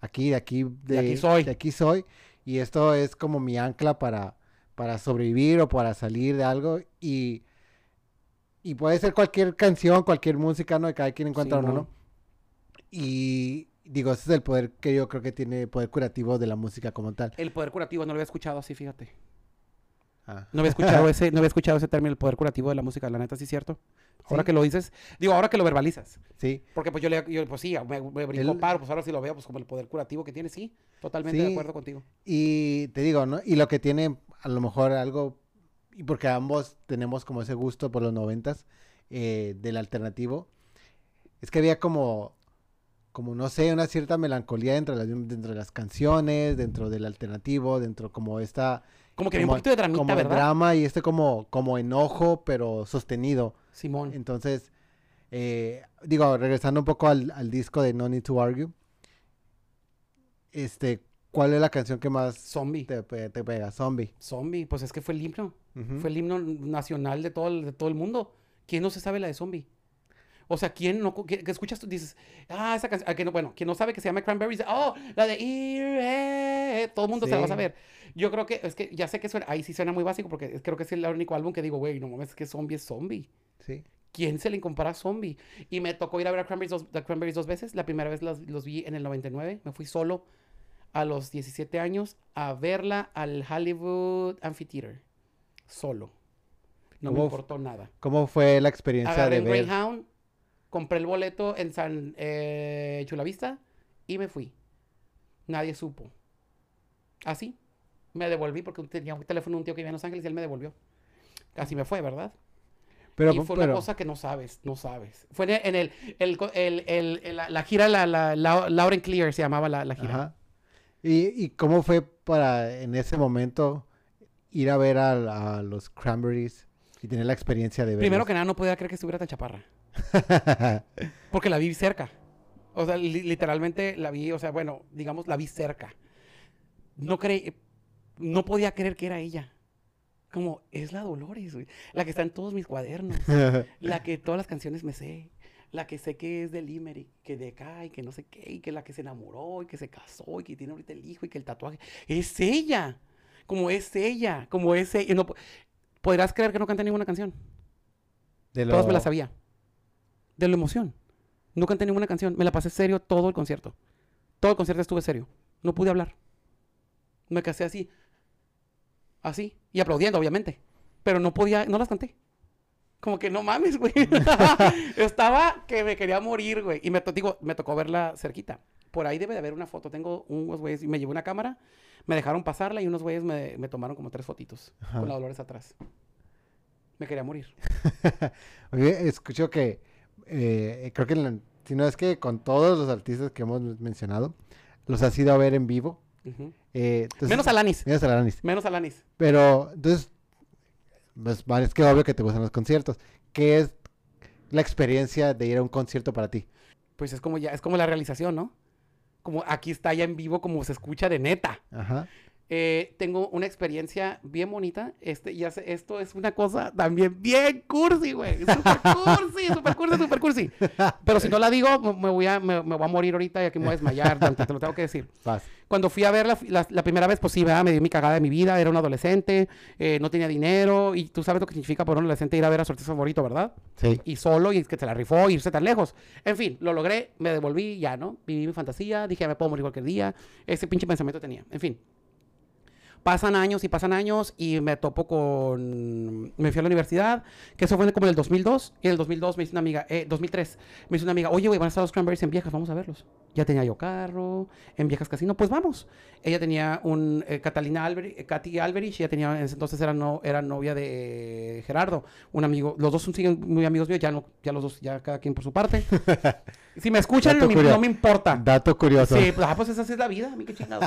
aquí, de aquí, de, aquí soy. de aquí soy, y esto es como mi ancla para, para sobrevivir o para salir de algo, y, y puede ser cualquier canción, cualquier música, ¿no? De cada quien encuentra uno, Simón. ¿no? Y digo, ese es el poder que yo creo que tiene el poder curativo de la música como tal. El poder curativo no lo había escuchado así, fíjate. Ah. No había escuchado ese, no había escuchado ese término, el poder curativo de la música, la neta, sí es cierto. Ahora Sí. que lo dices, digo, ahora que lo verbalizas. Sí, Porque pues yo le, yo, pues sí, me, me brinco El- paro, pues ahora sí lo veo, pues como el poder curativo que tiene, sí, totalmente de Sí. acuerdo contigo. y te digo, ¿no? Y lo que tiene a lo mejor algo, y porque ambos tenemos como ese gusto por los noventas eh, del alternativo, es que había como, como no sé, una cierta melancolía dentro de, las, dentro de las canciones, dentro del alternativo, dentro como esta... Como que había un como- poquito de dramita, como ¿verdad? drama y este como, como enojo, pero sostenido. Simón. Entonces, eh, digo, regresando un poco al, al disco de No Need to Argue, este, ¿cuál es la canción que más Zombie. te, te pega? Zombie. Zombie, pues es que fue el Fue el himno nacional de todo el, de todo el mundo. ¿Quién no se sabe la de Zombie? O sea, ¿quién no, que, que escuchas tú dices, ah, esa canción, ah, que no, bueno, quien no sabe que se llama Cranberries, oh, la de Ear, todo el mundo se la va a Sí. saber. Yo creo que, es que ya sé que suena, ahí sí suena muy básico, porque creo que es el único álbum que digo, güey, no mames, es que Zombie es Zombie. Sí. ¿Quién se le compara a Zombie? Y me tocó ir a ver a Cranberries dos, a Cranberries dos veces. La primera vez los, los vi en el 99. Me fui solo a los 17 años a verla al Hollywood Amphitheater. Solo. No me ¿Cómo importó nada. ¿Cómo fue la experiencia Agarré de ver? Greyhound, compré el boleto en San eh, Chulavista y me fui. Nadie supo. Así. Me devolví porque tenía un teléfono de un tío que vivía en Los Ángeles y él me devolvió. Así me fue, ¿verdad? Pero, y fue una cosa que no sabes, no sabes. Fue en el, el, el, el- la, la gira, la, la, la- Lauren Clear se llamaba la, la gira. Ajá. ¿Y, y cómo fue para en ese momento ir a ver a, a los Cranberries y tener la experiencia de ver? Primero que nada, no podía creer que estuviera tan chaparra. Porque la vi cerca. O sea, li- literalmente la vi, o sea, bueno, digamos, la vi cerca. No creí, no podía creer que era ella. Como, es la Dolores, güey. La que está en todos mis cuadernos. La que todas las canciones me sé. La que sé que es de Limerick, que de acá y que no sé qué, y que la que se enamoró y que se casó y que tiene ahorita el hijo y que el tatuaje. Es ella. Como es ella. Como es ella. No po- Podrás creer que no canté ninguna canción. de Todas me lo- las sabía. De la emoción. No canté ninguna canción. Me la pasé serio todo el concierto. Todo el concierto estuve serio. No pude hablar. Me casé así. Así. Y aplaudiendo, obviamente. Pero no podía, no las canté. Como que no mames, güey. Estaba que me quería morir, güey. Y me, digo, me tocó verla cerquita. Por ahí debe de haber una foto. Tengo unos güeyes, y me llevé una cámara, me dejaron pasarla y unos güeyes me, me tomaron como tres fotitos Ajá. con la Dolores atrás. Me quería morir. Oye, escucho que eh, creo que la- si no es que con todos los artistas que hemos mencionado los has ido a ver en vivo. Ujú. eh, entonces- Menos Alanis. Menos Alanis. Menos Alanis. Pero entonces, pues es que obvio que te gustan los conciertos. ¿Qué es la experiencia de ir a un concierto para ti? Pues es como ya, es como la realización, ¿no? Como aquí está ya en vivo, como se escucha de neta. Ajá. Eh, tengo una experiencia bien bonita. Este, ya sé, esto es una cosa también bien cursi, güey. Super cursi, super cursi, super cursi. Pero si no la digo, me, voy a, me, me voy a morir ahorita y aquí me voy a desmayar, Dante, te lo tengo que decir. Vas. Cuando fui a ver la, la- la primera vez, pues sí, ¿verdad? me dio mi cagada de mi vida. Era un adolescente, eh, no tenía dinero. Y tú sabes lo que significa para un adolescente ir a ver a su artista favorito, ¿verdad? Sí. y solo y que se la rifó irse tan lejos. En fin, lo logré, me devolví, ya, ¿no? Viví mi fantasía, dije, me puedo morir cualquier día. Ese pinche pensamiento tenía. En fin. Pasan años y pasan años y me topo con... Me fui a la universidad, que eso fue como en el 2002. Y en el 2002 me dice una amiga, eh, 2003, me dice una amiga, oye, güey, van a estar los Cranberries en Viejas, vamos a verlos. Ya tenía yo carro, en Viejas Casino, pues vamos. Ella tenía un... eh, Catalina Alberich, Katy Alberich, ella tenía, en ese entonces era, no, era novia de Gerardo, un amigo. Los dos son siguen muy amigos míos, ya, no, ya los dos, ya cada quien por su parte. si me escuchan, no me, curioso. no me importa. Dato curioso. Sí, pues, ah, pues esa sí es la vida, a mí qué chingado.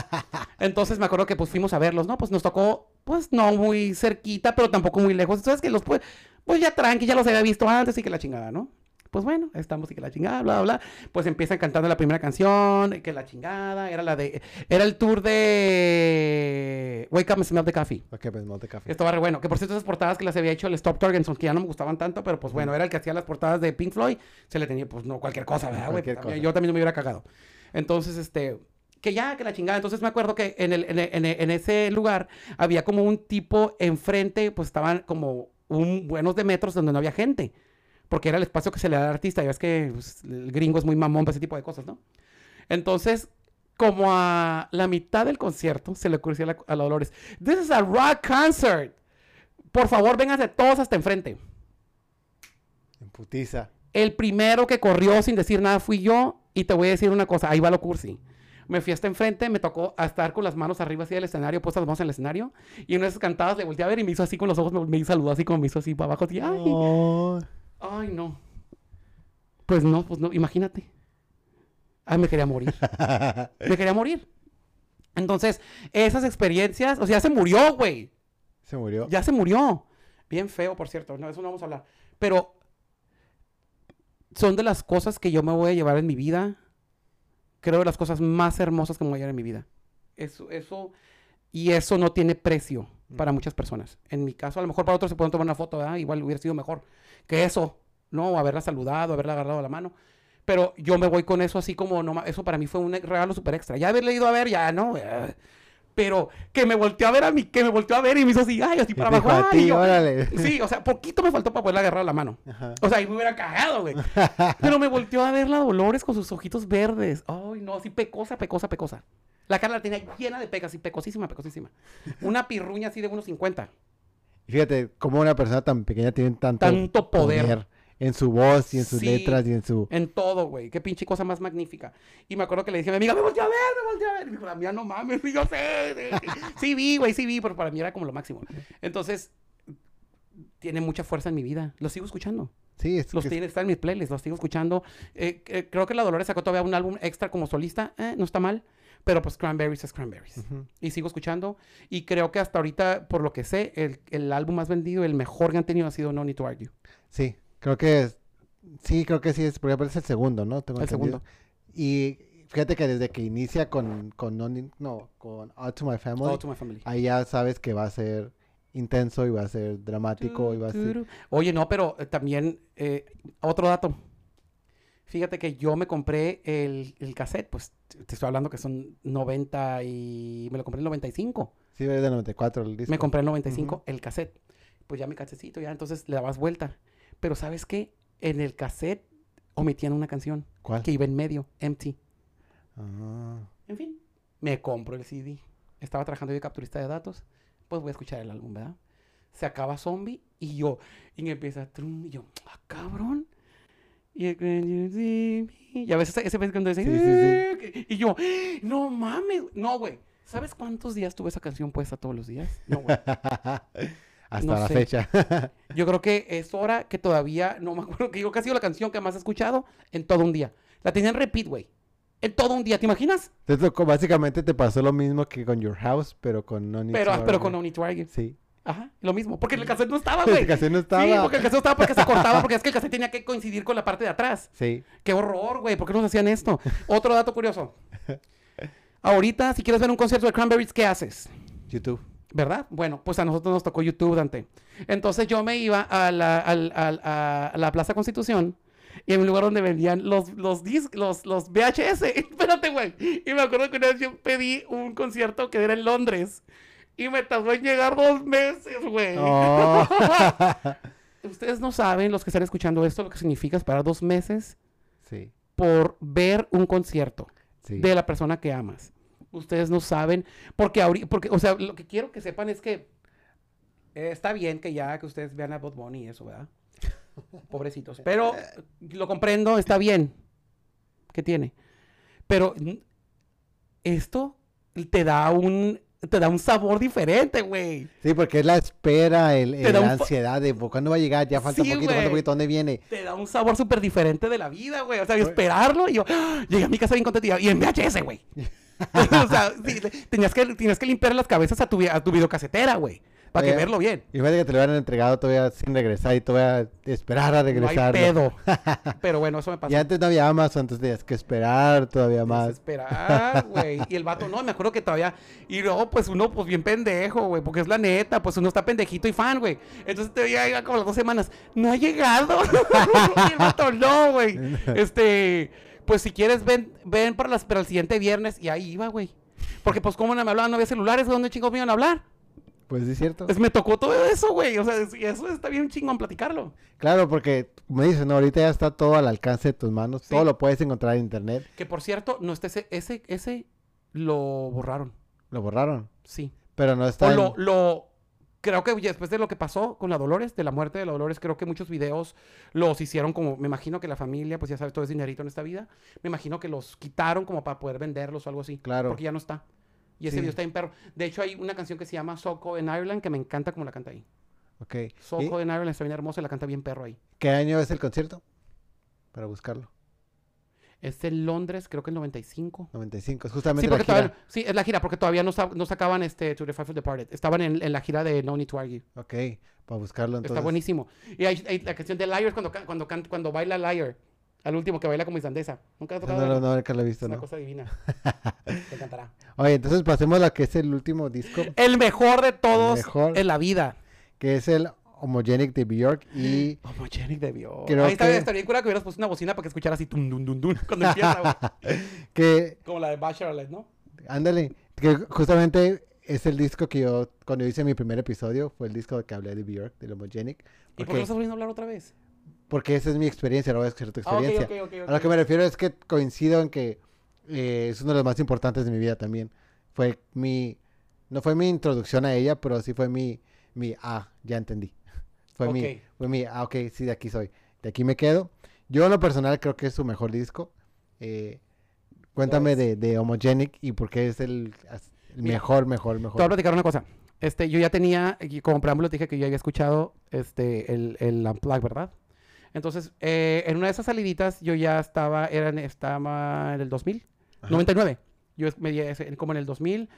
Entonces me acuerdo que pues fuimos a verlos, ¿no? Pues nos tocó, pues no muy cerquita, pero tampoco muy lejos. Entonces que los pues, pues ya tranqui, ya los había visto antes y que la chingada, ¿no? Pues bueno, estamos y que la chingada, bla, bla, bla. Pues empiezan cantando la primera canción, que la chingada, era la de, era el tour de Wake Up and Smell the Coffee. Ok, pues no te café. Estaba re bueno. Que por cierto, esas portadas que las había hecho el Stop Torgenson, que ya no me gustaban tanto, pero pues bueno, era el que hacía las portadas de Pink Floyd. Se le tenía, pues no, cualquier cosa, ¿verdad, güey? Yo también me hubiera cagado. Entonces, este. Que ya, que la chingada. Entonces me acuerdo que en, el, en, el- en el- en ese lugar había como un tipo enfrente, pues estaban como un buenos de metros donde no había gente. Porque era el espacio que se le da al artista. Ya ves que pues, el gringo es muy mamón para ese tipo de cosas, ¿no? Entonces, como a la mitad del concierto, se le ocurrió a la, a la Dolores, This is a rock concert. Por favor, vénganse todos hasta enfrente. En putiza. El primero que corrió sin decir nada fui yo. Y te voy a decir una cosa, ahí va lo cursi. Me fui hasta enfrente, me tocó estar con las manos arriba así del escenario, puestas las manos en el escenario. Y en esas cantadas le volteé a ver y me hizo así con los ojos, me, me saludó así como me hizo así para abajo. Así, ay, Oh, ay, no. Pues no, pues no, imagínate. Ay, me quería morir. me quería morir. Entonces, esas experiencias, o sea, ya se murió, güey. se murió. Ya se murió. Bien feo, por cierto. No, eso no vamos a hablar. Pero son de las cosas que yo me voy a llevar en mi vida. Creo de las cosas más hermosas que me voy a llevar en mi vida. Eso, eso, y eso no tiene precio para muchas personas. En mi caso, a lo mejor para otros se pueden tomar una foto, ¿verdad? igual hubiera sido mejor que eso, ¿no? Haberla saludado, haberla agarrado la mano. Pero yo me voy con eso así como, no, eso para mí fue un regalo súper extra. Ya haberle ido a ver, ya, ¿no? Pero que me volteó a ver a mí, que me volteó a ver y me hizo así, ay, así para abajo. ay, ti, yo- órale. Sí, o sea, poquito me faltó para poderle agarrar la mano. Ajá. O sea, ahí me hubiera cagado, güey. Pero me volteó a ver la Dolores con sus ojitos verdes. Ay, no, así pecosa, pecosa, pecosa. La cara la tenía llena de pecas, así pecosísima, pecosísima. Una pirruña así de unos 50. Fíjate cómo una persona tan pequeña tiene tanto, Tanto poder. En su voz y en sus Sí. letras y en su... En todo, güey. Qué pinche cosa más magnífica. Y me acuerdo que le dije a mi amiga, me volteó a ver, me volteó a ver. Y me dijo, la mía no mames, y yo sé. sí, vi, güey, sí vi, pero para mí era como lo máximo. Entonces, tiene mucha fuerza en mi vida. Lo sigo escuchando. Sí, es Los que- tiene, está en mis playlists, los sigo escuchando. Eh, eh, creo que la Dolores sacó todavía un álbum extra como solista. Eh, no está mal. Pero pues Cranberries es Cranberries. Ujú. Y sigo escuchando. Y creo que hasta ahorita, por lo que sé, el, el álbum más vendido, el mejor que han tenido ha sido No Need to Argue. Sí, creo que es... Sí, creo que sí, es, porque es el segundo, ¿no? Tengo El entendido. segundo. Y fíjate que desde que inicia con, con no, no, con Out to My Family, All to My Family. ahí ya sabes que va a ser intenso y va a ser dramático y va a ser... Oye, no, pero eh, también eh, otro dato. Fíjate que yo me compré el, el cassette, pues te estoy hablando que son 90 y... Me lo compré en 95. Sí, es del 94 el disco. Me compré en 95 Ujú. el cassette. Pues ya mi casecito, ya entonces le dabas vuelta. Pero ¿sabes qué? En el cassette omitían una canción ¿Cuál? que iba en medio, empty. Ah, En fin, me compro el CD. Estaba trabajando yo de capturista de datos. Pues voy a escuchar el álbum, ¿verdad? Se acaba Zombie y yo. Y me empieza. trum, y yo, ah, cabrón. Y a veces ese vez cuando dice. Sí, sí, "Eh", Y yo, no mames. No, güey. ¿Sabes cuántos días tuve esa canción puesta todos los días? No, güey. Hasta No la sé. fecha. Yo creo que es hora que todavía, no me acuerdo, que digo que ha sido la canción que más he escuchado en todo un día. La tenía en repeat, güey. En todo un día, ¿te imaginas? Entonces, básicamente te pasó lo mismo que con Your House, pero con No Need Pero, to pero con No Need Argue. Sí. Ajá, lo mismo. Porque el cassette no estaba, güey. canción no estaba. Sí, porque el cassette estaba porque se cortaba, porque es que el cassette tenía que coincidir con la parte de atrás. Sí. ¡Qué horror, güey! ¿Por qué nos hacían esto? Otro dato curioso. Ahorita, si quieres ver un concierto de Cranberries, ¿qué haces? YouTube. ¿Verdad? Bueno, pues a nosotros nos tocó YouTube, Dante. Entonces yo me iba a la, a la Plaza Constitución y en un lugar donde vendían los, los, los, los VHS. Espérate, güey. Y me acuerdo que una vez yo pedí un concierto que era en Londres y me tardó en llegar dos meses, güey. Oh. Ustedes no saben, los que están escuchando esto, lo que significa esperar dos meses sí. por ver un concierto Sí. de la persona que amas. Ustedes no saben. Porque ahorita, porque, o sea, lo que quiero que sepan es que eh, está bien que ya que ustedes vean a Bot Bunny y eso, ¿verdad? Pobrecitos. Pero lo comprendo, está bien. ¿Qué tiene? Pero esto te da un te da un sabor diferente, güey. Sí, porque es la espera, el, el- la un ansiedad de "Pues, cuándo va a llegar, ya falta Sí, poquito, falta poquito, ¿dónde viene? Te da un sabor súper diferente de la vida, güey. O sea, Güey. esperarlo y yo ¡ah! llegué a mi casa bien contento y, y en VHS, güey. o sea, sí, tenías, que, tenías que limpiar las cabezas a tu, a tu videocasetera, güey. Para que verlo bien. Y fíjate que te lo hubieran entregado todavía sin regresar y todavía esperar a No hay regresar. pedo. Pero bueno, eso me pasó. Y antes no había Amazon, entonces tenías que esperar todavía más. Desesperar, güey. Y el vato, no, me acuerdo que todavía. Y luego, pues uno, pues bien pendejo, güey. Porque es la neta, pues uno está pendejito y fan, güey. Entonces te veía como las dos semanas. No ha llegado. y el vato, no, güey. Este, pues si quieres, ven, ven para, las, para el siguiente viernes. Y ahí iba, güey. Porque, pues, ¿cómo no me hablaban? No había celulares. ¿De dónde chingos me iban a hablar? Pues es cierto. Pues me tocó todo eso, güey. O sea, es- eso está bien chingón platicarlo. Claro, porque, como dices, no, ahorita ya está todo al alcance de tus manos. Sí. Todo lo puedes encontrar en internet. Que por cierto, no está ese, ese, ese lo borraron. Lo borraron. Sí. Pero no está. O en- lo, lo, creo que después de lo que pasó con la Dolores, de la muerte de la Dolores, creo que muchos videos los hicieron como, me imagino que la familia, pues ya sabes, todo es dinerito en esta vida. Me imagino que los quitaron como para poder venderlos o algo así. Claro. Porque ya no está. Y ese Sí. video está en perro. De hecho, hay una canción que se llama Soco en Ireland que me encanta como la canta ahí. Ok. ¿Y Soco en Ireland está bien hermosa y la canta bien perro ahí. qué año es el concierto? Para buscarlo. Es en Londres, creo que el 95. 95. Es justamente Sí, la porque gira. todavía, sí, es la gira, porque todavía no, no sacaban este To the Five of Departed. Estaban en, en la gira de No Need to Argue. Ok. Para buscarlo entonces. Está buenísimo. Y hay, hay la canción de Liar cuando, cuando, cuando baila Liar. Al último que baila como islandesa. Nunca has No, tocado no, no, no, nunca lo he visto, Es una ¿no? cosa divina. Te encantará. Oye, entonces pasemos a lo que es el último disco, El mejor de todos mejor. en la vida. que es el Homogenic de Bjork. Y Homogenic de Dios. Creo Ahí está, que- estaría cura que hubieras puesto una bocina para que escuchara así tum, dum, dum, dum, cuando empieza, que, Como la de Bachelorette, ¿no? ándale, que justamente es el disco que yo, cuando hice mi primer episodio, fue el disco que hablé de Bjork, del Homogenic. ¿Y por qué no estás volviendo a hablar otra vez? porque esa es mi experiencia, no voy a escuchar tu Ah, experiencia. ok, ok, ok. A lo que me refiero es que coincido en que eh, es uno de los más importantes de mi vida también. Fue mi, no fue mi introducción a ella, pero sí fue mi, mi, ah, ya entendí. Fue mi, Ok. fue mi, ah, ok, sí, de aquí soy. De aquí me quedo. Yo en lo personal creo que es su mejor disco. Eh, cuéntame es. de, de Homogenic y por qué es el, el Mira, mejor, mejor, Te voy a mejor. platicar una cosa. Este, yo ya tenía, como preámbulo te dije que yo había escuchado este, el, el Unplugged, ¿verdad? Entonces, eh, en una de esas saliditas yo ya estaba, era estaba en el 2000, Ajá. 99. Yo me como en el 2000,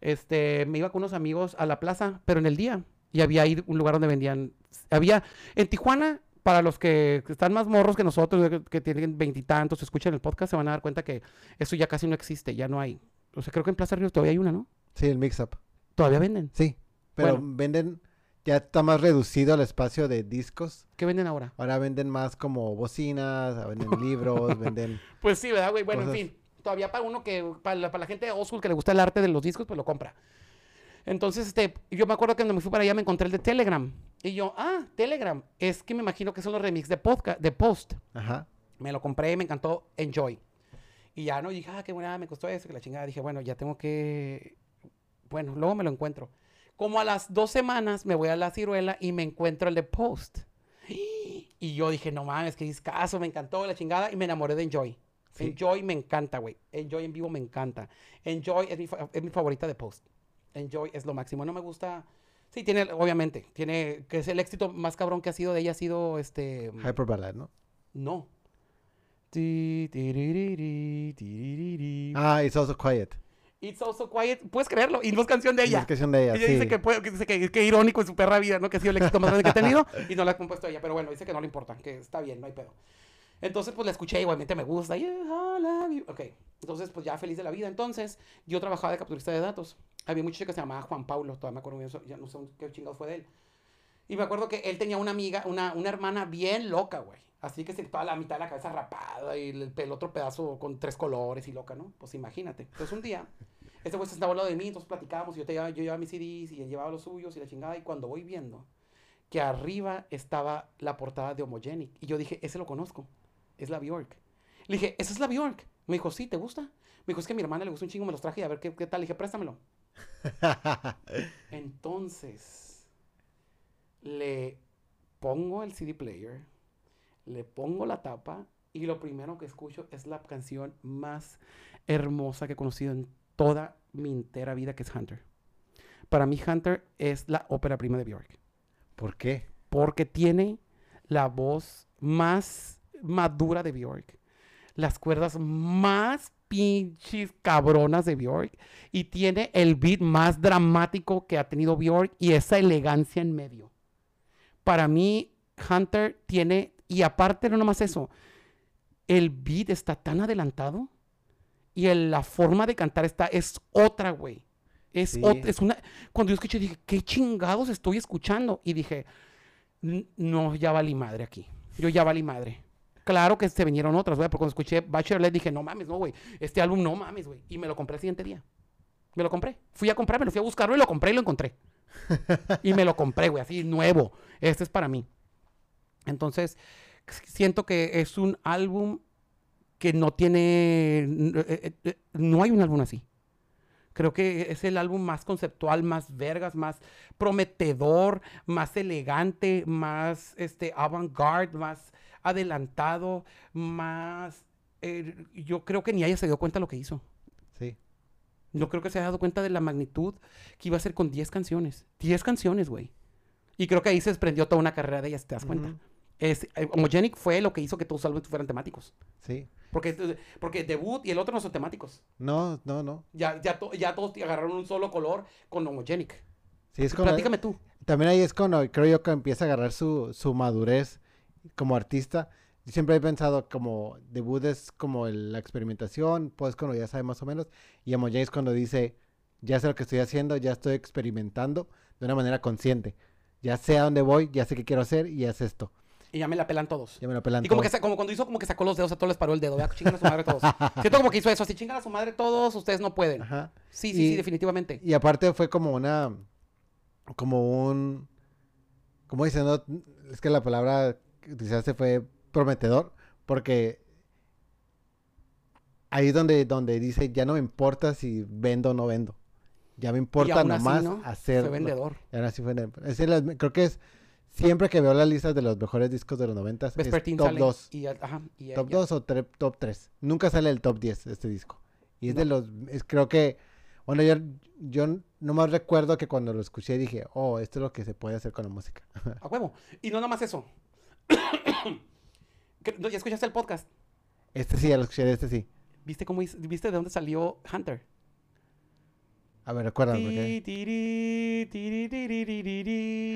este, me iba con unos amigos a la plaza, pero en el día. Y había ahí un lugar donde vendían, había, en Tijuana, para los que están más morros que nosotros, que, que tienen veintitantos, escuchan el podcast, se van a dar cuenta que eso ya casi no existe, ya no hay. O sea, creo que en Plaza Ríos todavía hay una, ¿no? Sí, el mix-up. Todavía venden. Sí, pero Bueno. venden, ya está más reducido el espacio de discos. ¿Qué venden ahora? Ahora venden más como bocinas, venden libros, venden... Pues sí, ¿verdad, güey? Bueno, Cosas- en fin. Todavía para uno que, para la, para la gente de school que le gusta el arte de los discos, pues lo compra. Entonces, este, yo me acuerdo que cuando me fui para allá me encontré el de Telegram. Y yo, ah, Telegram. Es que me imagino que son los remix de, podcast, de Post. Ajá. Me lo compré, me encantó, Enjoy. Y ya, ¿no? Y dije, ah, qué buena, me costó eso, que la chingada. Dije, bueno, ya tengo que... Bueno, luego me lo encuentro. Como a las dos semanas me voy a la ciruela y me encuentro el de Post. Y yo dije, no mames, qué discazo, me encantó la chingada y me enamoré de Enjoy. Sí. Enjoy me encanta, güey. Enjoy en vivo me encanta. Enjoy es mi, fa- es mi favorita de Post. Enjoy es lo máximo. No me gusta... Sí, tiene, obviamente, tiene, que es el éxito más cabrón que ha sido de ella, ha sido, este... Hyper Ballad, ¿no? No. Ah, It's Also Quiet. It's Also Quiet. Puedes creerlo. Y no es canción de ella. Es canción de ella, Ella sí. dice que, puede- que dice que, que irónico en su perra vida, ¿no? Que ha sido el éxito más grande que ha tenido y no la ha compuesto ella. Pero bueno, dice que no le importa, que está bien, no hay pedo. Entonces, pues la escuché, igualmente me gusta. Love you. Ok, entonces, pues ya feliz de la vida. Entonces, yo trabajaba de capturista de datos. Había un muchacho que se llamaba Juan Paulo, todavía me acuerdo bien, ya no sé qué chingados fue de él. Y me acuerdo que él tenía una amiga, una, una hermana bien loca, güey. Así que se toda la mitad de la cabeza rapada y el, el otro pedazo con tres colores y loca, ¿no? Pues imagínate. Entonces un día, este güey se estaba al lado de mí, entonces platicábamos, y yo, te llevaba, yo llevaba mis CDs y él llevaba los suyos y la chingada. Y cuando voy viendo que arriba estaba la portada de Homogenic, y yo dije, ese lo conozco, es la Bjork. Le dije, ¿esa es la Bjork? Me dijo, sí, ¿te gusta? Me dijo, es que a mi hermana le gustó un chingo, me los traje y a ver qué, qué tal. Le dije, préstamelo. Entonces, le pongo el CD player, le pongo la tapa y lo primero que escucho es la canción más hermosa que he conocido en toda mi entera vida, que es Hunter. Para mí, Hunter es la ópera prima de Bjork. ¿Por qué? Porque tiene la voz más madura de Bjork, las cuerdas más pinches cabronas de Bjork y tiene el beat más dramático que ha tenido Bjork y esa elegancia en medio. Para mí, Hunter tiene, y aparte no nomás eso, el beat está tan adelantado y el- la forma de cantar está, es otra, güey. Es, Sí. ot- es una, cuando yo escuché dije, ¿qué chingados estoy escuchando? Y dije, "N- no, ya valí madre aquí. Yo ya valí madre. Claro que se vinieron otras, güey, porque cuando escuché Bachelorette dije, no mames, no, güey. Este álbum no mames, güey. Y me lo compré el siguiente día. Me lo compré. Fui a comprarme, lo fui a buscarlo y lo compré y lo encontré. y me lo compré, güey, así nuevo. Este es para mí. Entonces, siento que es un álbum que no tiene. eh, eh, eh, No hay un álbum así. Creo que es el álbum más conceptual, más vergas, más prometedor, más elegante, más este, avant-garde, más adelantado, más... eh, yo creo que ni ella se dio cuenta de lo que hizo. Sí. No creo que se haya dado cuenta de la magnitud que iba a ser con 10 canciones. 10 canciones, güey. Y creo que ahí se desprendió toda una carrera de ella, si te das cuenta. Ujú. Es, eh, Homogenic fue lo que hizo que todos los álbumes fueran temáticos. Sí. Porque, porque debut y el otro no son temáticos. No, no, no. Ya, ya, to- ya todos agarraron un solo color con Homogenic. Sí, es como... Platícame tú. También ahí es cuando creo yo que empieza a agarrar su, su madurez como artista. Yo siempre he pensado como debut es como el- la experimentación, pues cuando ya sabe más o menos. Y Emo es cuando dice, ya sé lo que estoy haciendo, ya estoy experimentando de una manera consciente. Ya sé a dónde voy, ya sé qué quiero hacer y es esto. Y ya me la pelan todos. Ya me lo pelan Y como, que todos. sa- como cuando hizo como que sacó los dedos a todos les paró el dedo. Vea, chingan a su madre todos. Siento como que hizo eso. Si chingan a su madre todos, ustedes no pueden. Ajá. Sí, sí, sí, Y- definitivamente. Y aparte fue como una, como un, como dicen, no? es que la palabra que utilizaste fue prometedor, porque ahí es donde, donde dice, ya no me importa si vendo o no vendo. Ya me importa nomás ¿no? hacer. Fue vendedor. Ahora sí fue es las- creo que es, siempre que veo las listas de los mejores discos de los noventas, es Vespertine top sale 2. Y, ajá, y Top ella- 2 o tre- top 3. Nunca sale el top 10 este disco. Y es de los, es, creo que, bueno, yo, yo nomás recuerdo que cuando lo escuché dije, oh, esto es lo que se puede hacer con la música. A huevo. Y no nada más eso. ¿Qué- no, ¿Ya escuchaste el podcast? Este sí, ya lo escuché, este sí. ¿Viste cómo viste de dónde salió Hunter? A ver, recuérdame. Porque-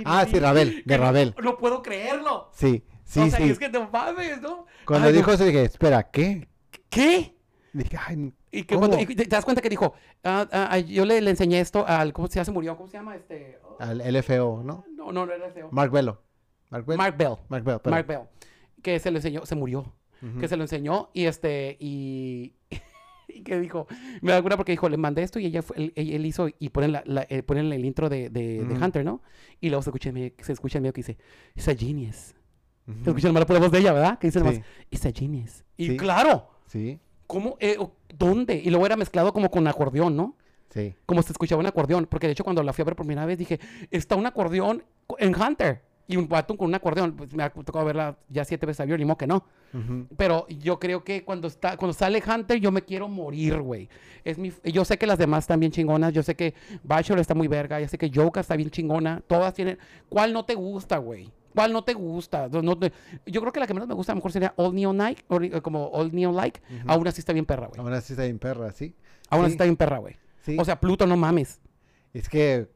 Ah, sí. Rabel, de no- Rabel. No, puedo creerlo. Sí, sí, o sea, sí. es que no mames, ¿no? Cuando Ay, no. dijo eso dije, espera, ¿qué? ¿Qué? Dije, ay, Y que ¿Cómo? cuando- y te te das cuenta que dijo, ah, ah, yo le, le enseñé esto al, ¿cómo se, se murió? ¿Cómo se llama este? Oh, al LFO, ¿no? no, no, no era feo. Mark Bello. Mark Bello. Mark Bell. Mark Bell. Que se lo enseñó, se murió. Que se lo enseñó y este, y, y que dijo, me da alguna porque dijo, le mandé esto y ella fue- él, él hizo, y ponen, la, la- eh, ponen el intro de, de. Hunter, ¿no? Y luego se escucha, se escucha en medio que dice, it's a genius. Ujú. Se escucha nomás la pura voz de ella, ¿verdad? Que dice nomás, Sí, it's a genius. Y Sí. claro, sí, ¿cómo? eh, ¿Dónde? Y luego era mezclado como con acordeón, ¿no? sí. como se escuchaba un acordeón, porque de hecho cuando la fui a ver por primera vez dije, está un acordeón co- en Hunter y un vato con un acordeón, pues me ha tocado verla ya siete veces a ni modo que no, pero yo creo que cuando está cuando sale Hunter yo me quiero morir, güey. Es mi yo sé que las demás están bien chingonas, yo sé que Bachelor está muy verga, yo sé que Joker está bien chingona, todas tienen ¿Cuál no te gusta, güey? ¿Cuál no te gusta? No- no te- yo creo que la que menos me gusta a lo mejor sería All Neon Like, eh, como All Neon Like. Aún así está bien perra, güey. Aún así está bien perra, sí. Aún así Sí. está bien perra, güey. Sí. O sea, Pluto, no mames. es que...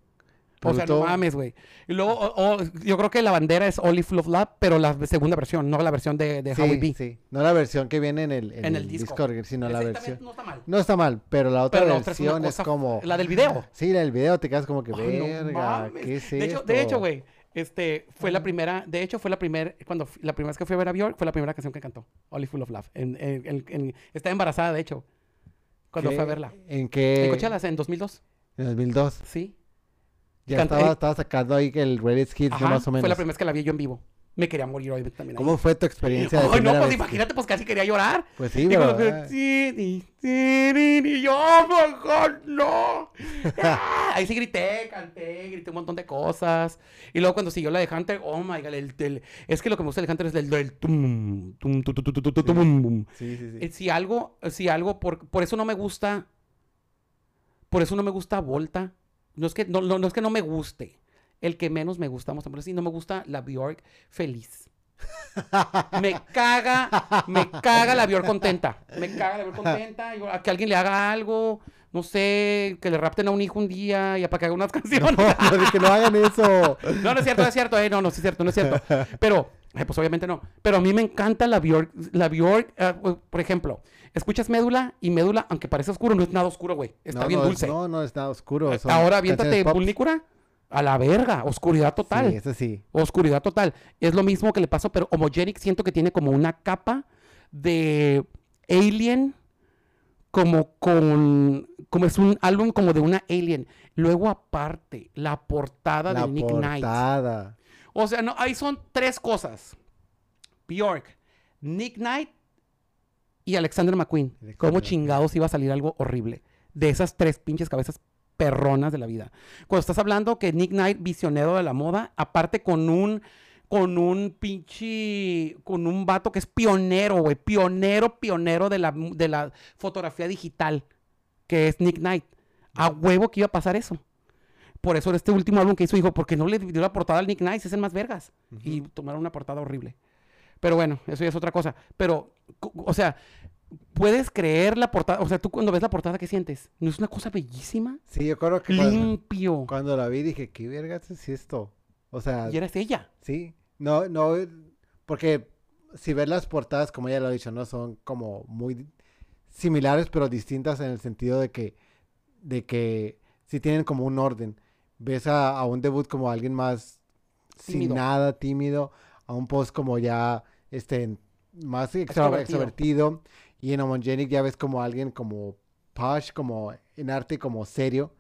O sea, no mames, güey. Y luego, o- o- yo creo que la bandera es Only Full of Love, pero la segunda versión, no la versión de, de Howie Sí, B. sí. No la versión que viene en el, en En el el disco. disco, sino la versión... no está mal. No está mal, pero la otra Pero la otra es una versión es, como... la del video. Sí, la del video te quedas como que, Ay, verga, mames. ¿qué es de hecho, de hecho, güey, este, fue la primera, de hecho, fue la primera, cuando, la primera vez que fui a ver a Bjork, fue la primera canción que cantó, Only Full of Love. En, en- en- en- estaba embarazada, de hecho, cuando ¿Qué- fue a verla. ¿En qué? En Coachella, en 2002, En 2002. sí. Ya Canta- estaba, eh, estaba sacando ahí que el Reddit Hits. Ajá, más o menos. fue la primera vez que la vi yo en vivo. Me quería morir hoy también. ahí. ¿Cómo fue tu experiencia de no, pues vez? imagínate, pues casi quería llorar. Pues sí, pero... y yo, oh my God, no. Ah, Ahí sí grité, canté, grité un montón de cosas. Y luego cuando siguió la de Hunter, oh my God, el, el- es que lo que me gusta del Hunter es el del tum, tum, tu, tu, tu, tu, tu, tu, Sí. Sí, sí, sí. Eh, Si algo, si algo, por, por eso no me gusta, por eso no me gusta Volta. No es que no, no, es que no me guste. El que menos me gusta, vamos a no me gusta la Bjork feliz. Me caga, me caga la Bjork contenta. Me caga la Bjork contenta. a que alguien le haga algo, no sé, que le rapten a un hijo un día y para que haga unas canciones. No, no, que no hagan eso. No, no es cierto, no es cierto, eh, no, no sí es cierto, no es cierto. Pero, eh, pues obviamente no. Pero a mí me encanta la Bjork, la Bjork, eh, por ejemplo, escuchas Médula y Médula, aunque parece oscuro, no es nada oscuro, güey. Está No, bien no, dulce. No, no, está oscuro. son Ahora aviéntate. Pulnícura, a la verga, oscuridad total. Sí, eso sí. Oscuridad total. Es lo mismo que le pasó, pero Homogenic siento que tiene como una capa de Alien, como con, como es un álbum como de una Alien. Luego aparte, la portada La de Nick Knight. portada. O sea, no, ahí son tres cosas. Bjork, Nick Knight y Alexander McQueen. Alexander ¿Cómo chingados iba a salir algo horrible? De esas tres pinches cabezas perronas de la vida. Cuando estás hablando que Nick Knight, visionero de la moda, aparte con un con un pinche, con un vato que es pionero, güey, pionero, pionero de la, de la fotografía digital, que es Nick Knight. A huevo que iba a pasar eso. Por eso este último álbum que hizo, dijo, porque no le dio la portada al Nick Knight, es el más vergas. Y tomaron una portada horrible. Pero bueno, eso ya es otra cosa. Pero, o sea, puedes creer la portada, o sea, tú cuando ves la portada, ¿qué sientes? ¿No es una cosa bellísima? Sí, yo creo que cuando, Limpio. cuando la vi dije, ¿qué vergas es esto? O sea, Y eres ella. sí. No, no, porque si ves las portadas, como ya lo he dicho, no son como muy similares, pero distintas en el sentido de que, de que sí tienen como un orden. Ves a, a un debut como alguien más Tímido. sin nada, tímido, a un post como ya, este, más Extrovertido. extrovertido, y en Homogenic ya ves como alguien como posh, como en arte como serio,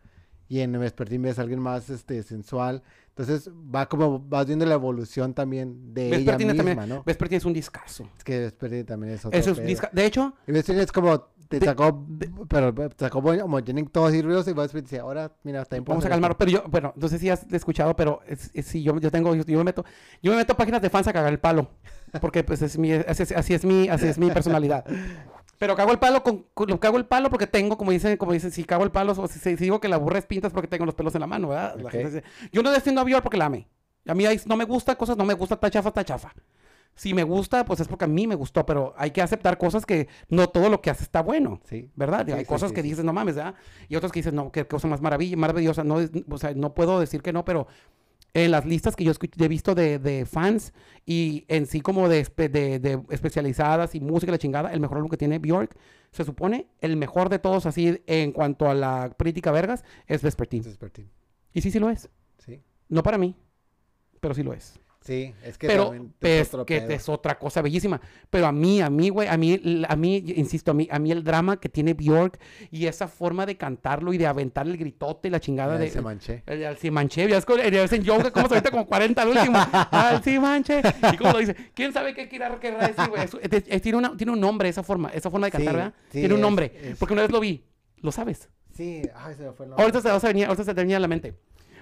y en Vespertine ves a alguien más, este, sensual. Entonces va como, vas viendo la evolución también de ella misma, también. ¿no? Vespertine es un discazo. Es que Vespertine también es otro Eso es disca- De hecho, Y Vespertine es como, te De- sacó, pero te sacó Homogenic todo así ruidoso, y Vespertine dice, ahora, mira, puedo Vamos a hacer esto". calmarlo. Pero yo, bueno, no sé si has escuchado, pero es, es- sí, yo, yo tengo, yo, yo me meto, yo me meto páginas de fans a cagar el palo. Porque pues es mi, es- así es mi, así es mi personalidad. Pero cago el palo con, con- cago el palo porque tengo, como dicen, como dicen, si cago el palo, o si, si digo que la burra es pinta es porque tengo los pelos en la mano, ¿verdad? La gente dice, yo no defiendo a Bjork porque la ame. A mí no me gusta cosas, no me gusta, está chafa, está chafa. Si me gusta, pues es porque a mí me gustó, pero hay que aceptar cosas que no todo lo que hace está bueno. Sí. ¿verdad? Sí, Hay sí, cosas que dices, no mames, ¿verdad? Y otras que dices, no, qué cosa más maravilla, maravillosa. No, o sea, no puedo decir que no, pero en las listas que yo he visto de, de fans y en sí como de, de, de especializadas y música la chingada, el mejor álbum que tiene Bjork, se supone, el mejor de todos así en cuanto a la crítica vergas, es Vespertine. Vespertine. Y sí, sí lo es. Sí. No para mí, pero sí lo es. Sí, es que pero es que es otra cosa bellísima. Pero a mí, a mí, güey, a mí, a mí, insisto, a mí, a mí el drama que tiene Bjork y esa forma de cantarlo y de aventar el gritote y la chingada de... se manché. El, el sí manché, ya es como en yoga, como se ahorita como 40 al último. Al sí manché. ¿Y cómo lo dice? ¿Quién sabe qué quiera querrá decir, güey? Es- es- es- tiene, una- tiene un nombre esa forma, esa forma de cantar, Sí, ¿verdad? sí, tiene un nombre. Porque una vez lo vi. Lo sabes. Sí, ay, se me fue el nombre. Ahorita se, ahorita se venía, ahorita se te venía a la mente.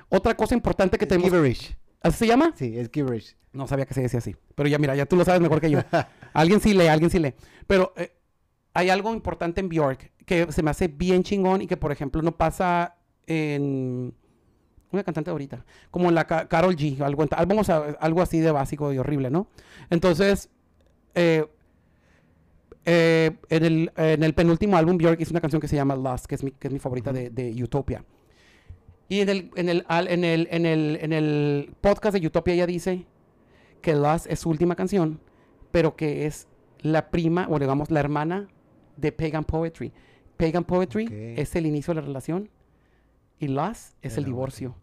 Otra cosa importante que tenemos... Gibberish. ¿Así se llama? Sí, es Gibberish. No sabía que se decía así. Pero ya mira, ya tú lo sabes mejor que yo. alguien sí lee, alguien sí lee. Pero eh, hay algo importante en Bjork que se me hace bien chingón y que, por ejemplo, no pasa en una cantante ahorita, como la Ca- Carol G, algo, en- vamos a- algo así de básico y horrible, ¿no? Entonces, eh, eh, en, el, en el penúltimo álbum, Bjork hizo una canción que se llama Lost, que es mi, que es mi favorita de, de Utopia. Y en el, en, el, en, el, en, el, en el podcast de Utopia ella dice que Lost es su última canción, pero que es la prima, o digamos, la hermana de Pagan Poetry. Pagan Poetry Ok. es el inicio de la relación y Lost es El el amor. divorcio.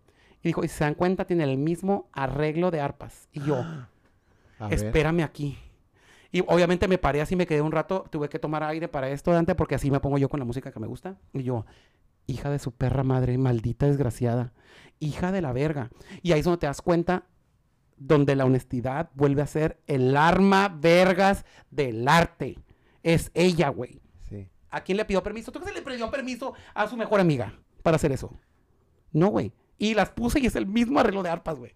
Y dijo, y si se dan cuenta, tiene el mismo arreglo de arpas. Y yo, ver. espérame aquí. Y obviamente me paré así, me quedé un rato, tuve que tomar aire para esto, Dante, porque así me pongo yo con la música que me gusta. Y yo, hija de su perra madre, maldita desgraciada, hija de la verga. Y ahí es donde te das cuenta donde la honestidad vuelve a ser el arma vergas del arte. Es ella, güey. Sí. ¿A quién le pidió permiso? ¿Tú crees que le pidió permiso a su mejor amiga para hacer eso? No, güey. Y las puse y es el mismo arreglo de arpas, güey.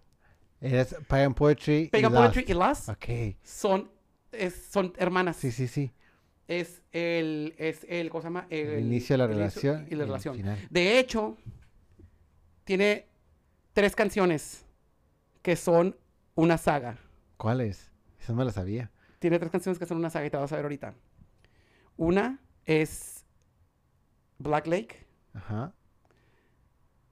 Es Pagan Poetry. y Pagan Lost. Poetry y Lost Ok. son, es- son hermanas. Sí, sí, sí. Es el, es el, ¿cómo se llama? El, inicio de la relación. Y la el relación. final. De hecho, tiene tres canciones que son una saga. ¿Cuál es? Eso no lo sabía. Tiene tres canciones que son una saga y te vas a ver ahorita. Una es Black Lake, Ajá.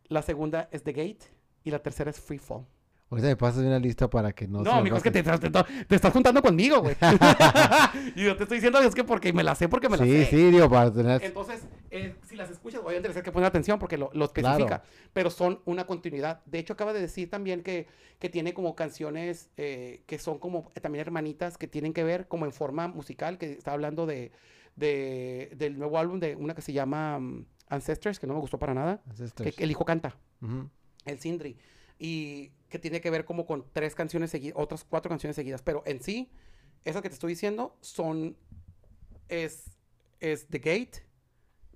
la segunda es The Gate y la tercera es Free Fall. Ahorita me pasas una lista para que no No, se mijo, es que te, te- te- estás juntando conmigo, güey. y yo te estoy diciendo es que porque me la sé, porque me la Sí, sé. sí, digo, para tener... Entonces, eh, si las escuchas, obviamente tienes que poner atención porque lo, lo especifica, Claro. pero son una continuidad. De hecho, acaba de decir también que, que tiene como canciones eh, que son como eh, también hermanitas que tienen que ver como en forma musical, que está hablando de, de- del nuevo álbum de una que se llama mm, Ancestors, que no me gustó para nada, Ancestors. que el hijo canta, Ujú. el Sindri, y que tiene que ver como con tres canciones seguidas, otras cuatro canciones seguidas, pero en sí, esas que te estoy diciendo son, es, es The Gate,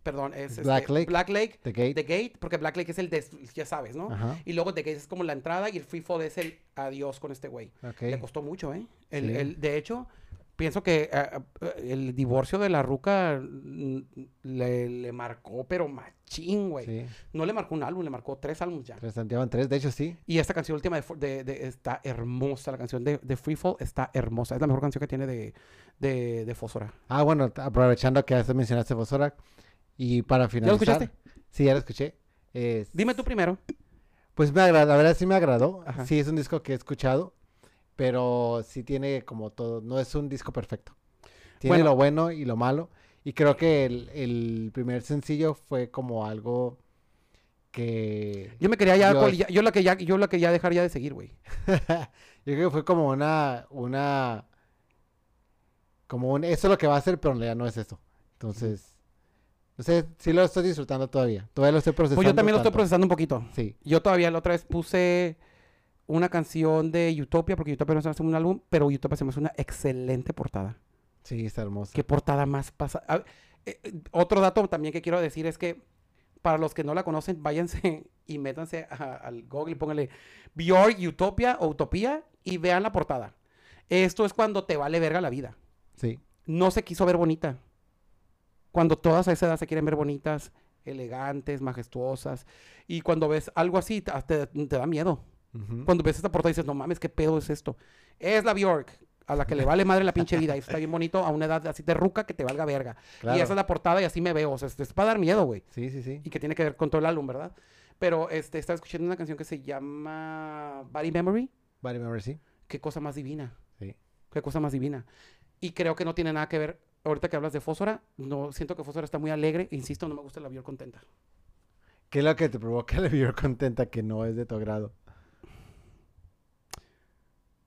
perdón, es Black este, Lake. Black Lake, The Gate. The Gate, porque Black Lake es el de, ya sabes, ¿no? Ajá. Y luego The Gate es como la entrada y el Free Fall es el adiós con este güey. Ok. Le costó mucho, ¿eh? El, Sí. el- de hecho, pienso que eh, eh, el divorcio de la ruca le, le marcó, pero machín, güey. Sí. No le marcó un álbum, le marcó tres álbumes ya. Tres, llevan tres, de hecho sí. Y esta canción última de, de- de- está hermosa. La canción de, de Free Fall está hermosa. Es la mejor canción que tiene de, de, de Fósfora. Ah, bueno, aprovechando que ya mencionaste Fosora. Y para ¿Ya lo finalizar. escuchaste? Sí, ya lo escuché. Es- Dime tú primero. Pues me agrada, la verdad sí me agradó. Ajá. Sí, es un disco que he escuchado. Pero sí tiene como todo. No es un disco perfecto. Tiene Bueno. lo bueno y lo malo. Y creo que el, el primer sencillo fue como algo que. Yo me quería ya, Yo- ya- yo la que ya, yo la quería dejar ya de seguir, güey. Yo creo que fue como una, una, como un, eso es lo que va a hacer, pero en realidad no es eso. Entonces, no sé, sí lo estoy disfrutando todavía. Todavía lo estoy procesando. Pues yo también lo estoy tanto. procesando un poquito. Sí, Yo todavía la otra vez puse una canción de Utopia, porque Utopia no se hace un álbum, pero Utopia se me hace una excelente portada. sí, está hermoso. ¿Qué portada más pasa? A- eh, eh, otro dato también que quiero decir es que para los que no la conocen, váyanse y métanse a- al Google y pónganle Bjork Utopia o Utopía y vean la portada. Esto es cuando te vale verga la vida. Sí, No se quiso ver bonita. Cuando todas a esa edad se quieren ver bonitas, elegantes, majestuosas. Y cuando ves algo así, te da miedo. Cuando ves esta portada dices, no mames, ¿qué pedo es esto? Es la Bjork, a la que le vale madre la pinche vida. Y está bien bonito a una edad así de ruca que te valga verga. claro. Y esa es la portada y así me veo. O sea, es, para dar miedo, güey. Sí, sí, sí. Y que tiene que ver con todo el álbum, ¿verdad? Pero este, estaba escuchando una canción que se llama Body Memory. Body Memory, sí. Qué cosa más divina. Sí. Qué cosa más divina. Y creo que no tiene nada que ver. Ahorita que hablas de Fósfora, no siento que Fósfora está muy alegre. Insisto, no me gusta la Bjork contenta. ¿Qué es lo que te provoca la vivir contenta que no es de tu agrado?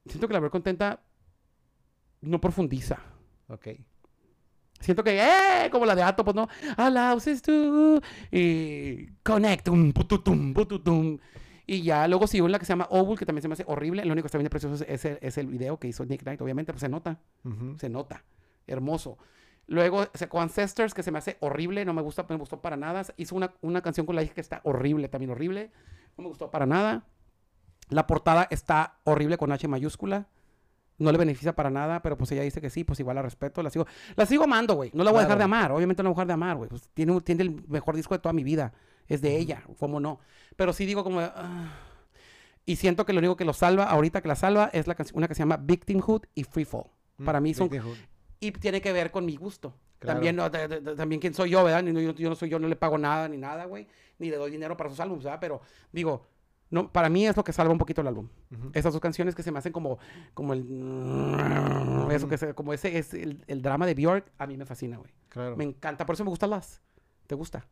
Siento que la Bjork contenta no profundiza. Ok. Siento que, ¡eh! Como la de Ato, pues no. Allows tú. Y connectum, pututum, pututum. Y ya luego siguió la que se llama Obul, que también se me hace horrible. Lo único que está bien precioso es, el, es el video que hizo Nick Knight, obviamente, pues se nota, Ujú. se nota. Hermoso. Luego sacó Ancestors, que se me hace horrible, no me gusta, no me gustó para nada. Hizo una, una canción con la hija que está horrible, también horrible. No me gustó para nada. La portada está horrible con H mayúscula. No le beneficia para nada, pero pues ella dice que sí, pues igual la respeto, la sigo, la sigo amando, güey. No la voy a dejar de amar, obviamente no la voy a dejar de amar, güey. Pues tiene, tiene el mejor disco de toda mi vida. Es de ella, cómo no. Pero sí digo como... ah. Y siento que lo único que lo salva, ahorita que la salva, es la canción, una que se llama Victimhood y Free Fall. Para mí son... Victimhood. Y tiene que ver con mi gusto. Claro. También, no, de- de- de- también quién soy yo, ¿verdad? Yo, yo no soy yo, no le pago nada ni nada, güey. Ni le doy dinero para sus álbumes, ¿verdad? Pero digo, no, para mí es lo que salva un poquito el álbum. Esas dos canciones que se me hacen como, como el... Eso que se, como ese es el, el drama de Bjork, a mí me fascina, güey. Claro. Me encanta, por eso me gusta Las. ¿Te gusta?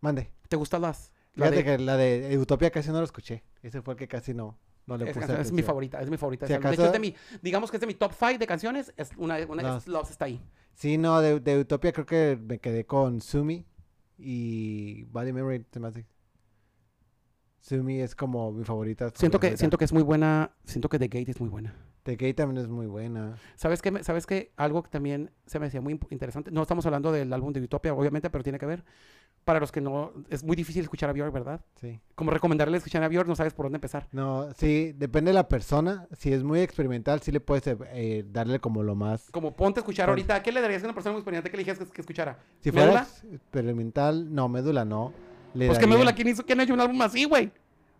Mande. ¿Te gusta Las? La Fíjate de- que la de Utopia casi no lo escuché. Ese fue el que casi no, no le es, puse es mi favorita, es mi favorita. Si esa. de hecho, acaso- es de mi, digamos que es de mi top 5 de canciones. Es una, una Lost. es- Lost está ahí. Sí, no, de, de Utopia creo que me quedé con Sumi y Body Memory. Hace. Sumi es como mi favorita. Siento que, siento que es muy buena. Siento que The Gate es muy buena. The Gate también es muy buena. ¿Sabes qué? me- ¿Sabes qué? Algo que también se me decía muy interesante. No estamos hablando del álbum de Utopia, obviamente, pero tiene que ver. Para los que no... Es muy difícil escuchar a Björk, ¿verdad? Sí. Como recomendarle escuchar a Björk, no sabes por dónde empezar. No, sí, depende de la persona. Si es muy experimental, sí le puedes eh, darle como lo más. Como ponte a escuchar Pon- ahorita. ¿Qué le darías a una persona muy experimental que le dijeras que, que escuchara? Si fuera experimental, no, médula no. Le Pues que daría- Médula, ¿quién, hizo, ¿quién ha hecho un álbum así, güey?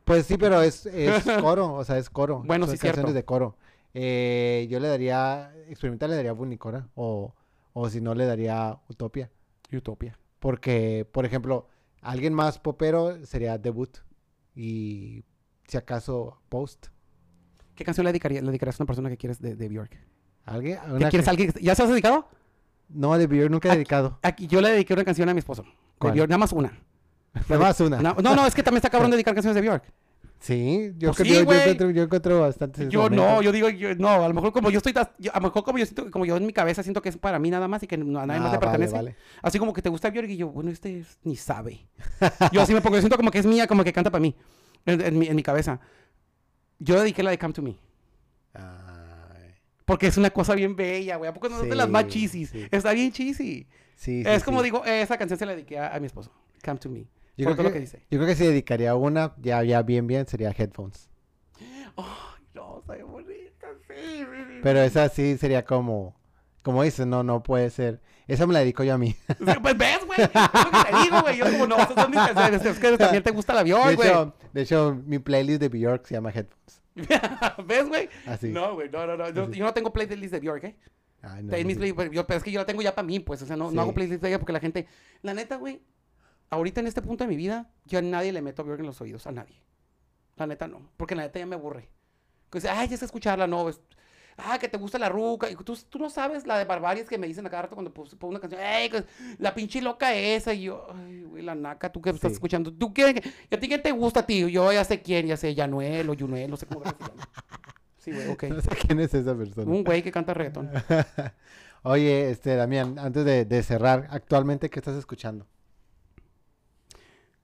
Pues sí, pero es, es coro, o sea, es coro. Bueno, Son sí, cierto. de coro. Eh, yo le daría, experimental le daría Bunicora, o, o si no le daría Utopia. Utopia. Porque, por ejemplo, alguien más popero sería Debut. Y si acaso Post. ¿Qué canción le, dedicaría, le dedicarías a una persona que quieres de, de Björk? ¿Alguien? ¿Qué quieres alguien? ¿Ya se has dedicado? No, de Björk nunca he Aquí- dedicado. Aquí, yo le dediqué una canción a mi esposo. De. Björk, nada más una. Nada más una. Na- No, no, es que también está cabrón dedicar canciones de Björk. Sí, yo, Pues creo- sí, yo- yo, encuentro, yo encuentro bastantes Yo no, yo digo, yo- no, a lo mejor como yo estoy, yo- a lo mejor como yo siento, como yo en mi cabeza siento que es para mí nada más y que no- a nadie más Ah, le vale, pertenece. vale. Así como que te gusta Björk y yo, bueno, este es- ni sabe. Yo así me pongo, yo siento como que es mía, como que canta para mí, en, en mi, en mi cabeza. Yo dediqué la de Come to Me. Ay, Porque es una cosa bien bella, güey. ¿A poco no es de las más Sí, cheesy? sí. Está bien cheesy. sí, sí, es como sí. digo, esa canción se la dediqué a, a mi esposo. Come to Me. Yo creo, que, lo que dice. yo creo que si dedicaría una, ya, ya bien, bien, sería Headphones. Ay, no, bien bonita, sí. Pero esa sí sería como, como dices, no, no puede ser. Esa me la dedico yo a mí. Sí, Pues ves, güey. Te digo, güey. Yo como, no, esas son mis canciones. Es que también te gusta la De Björk, güey. de hecho, mi playlist de Bjork se llama Headphones. ¿Ves, güey? Así. No, güey, no, no, no. Yo, no tengo playlist de Björk, ¿eh? Ay, no, mis play- pero yo- pero es que yo la tengo ya para mí, pues. O sea, no, Sí. no hago playlist de ella porque la gente... La neta, güey, ahorita en este punto de mi vida, yo a nadie le meto Björk en los oídos. A nadie. La neta, no. Porque la neta ya me aburre. Que dice, ay, ya sé escucharla, no. es- Ah, que te gusta la ruca. Y tú, tú no sabes la de barbarias que me dicen a cada rato cuando pongo una canción. ¡Ey, que- la pinche loca esa! Y yo, ay, güey, la naca, tú que estás Sí. escuchando. ¿Tú qué? ¿Y a ti quién te gusta, tío? Yo ya sé quién, ya sé, Yanuel o Yunuel, no sé cómo se llama. Sí, güey, ok. No sé quién es esa persona. Un güey que canta reggaetón. Oye, este, Damián, antes de, de cerrar, actualmente, ¿qué estás escuchando?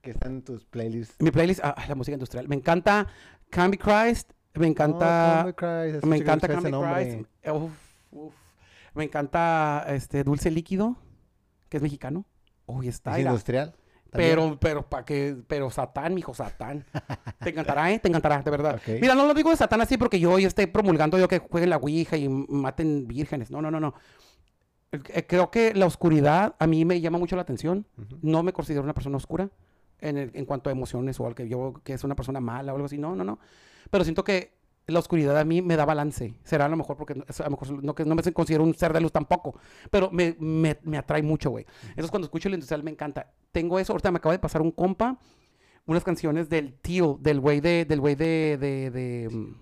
¿Qué están en tus playlists? Mi playlist, ah, la música industrial. Me encanta Candy Christ, me encanta, Oh, escucho me que encanta Candy. Christ. Uf, uf. Me encanta este Dulce Líquido, que es mexicano. Uy, está. ¿Es industrial? también? Pero, pero, ¿para qué? Pero Satán, mijo, Satán. Te encantará, ¿eh? Te encantará, de verdad. Mira, no lo digo de Satán así porque yo, yo esté promulgando yo que jueguen la Ouija y maten vírgenes. No, no, no, no. Eh, Creo que la oscuridad a mí me llama mucho la atención. No me considero una persona oscura en, el- en cuanto a emociones o al que yo que es una persona mala o algo así. No, no, no. Pero siento que la oscuridad a mí me da balance. Será a lo mejor porque a lo mejor no, que no me considero un ser de luz tampoco. Pero me, me, me atrae mucho, güey. Entonces cuando escucho el industrial me encanta. Tengo eso. Ahorita me acaba de pasar un compa. Unas canciones del tío, del güey de, del güey de, de, de,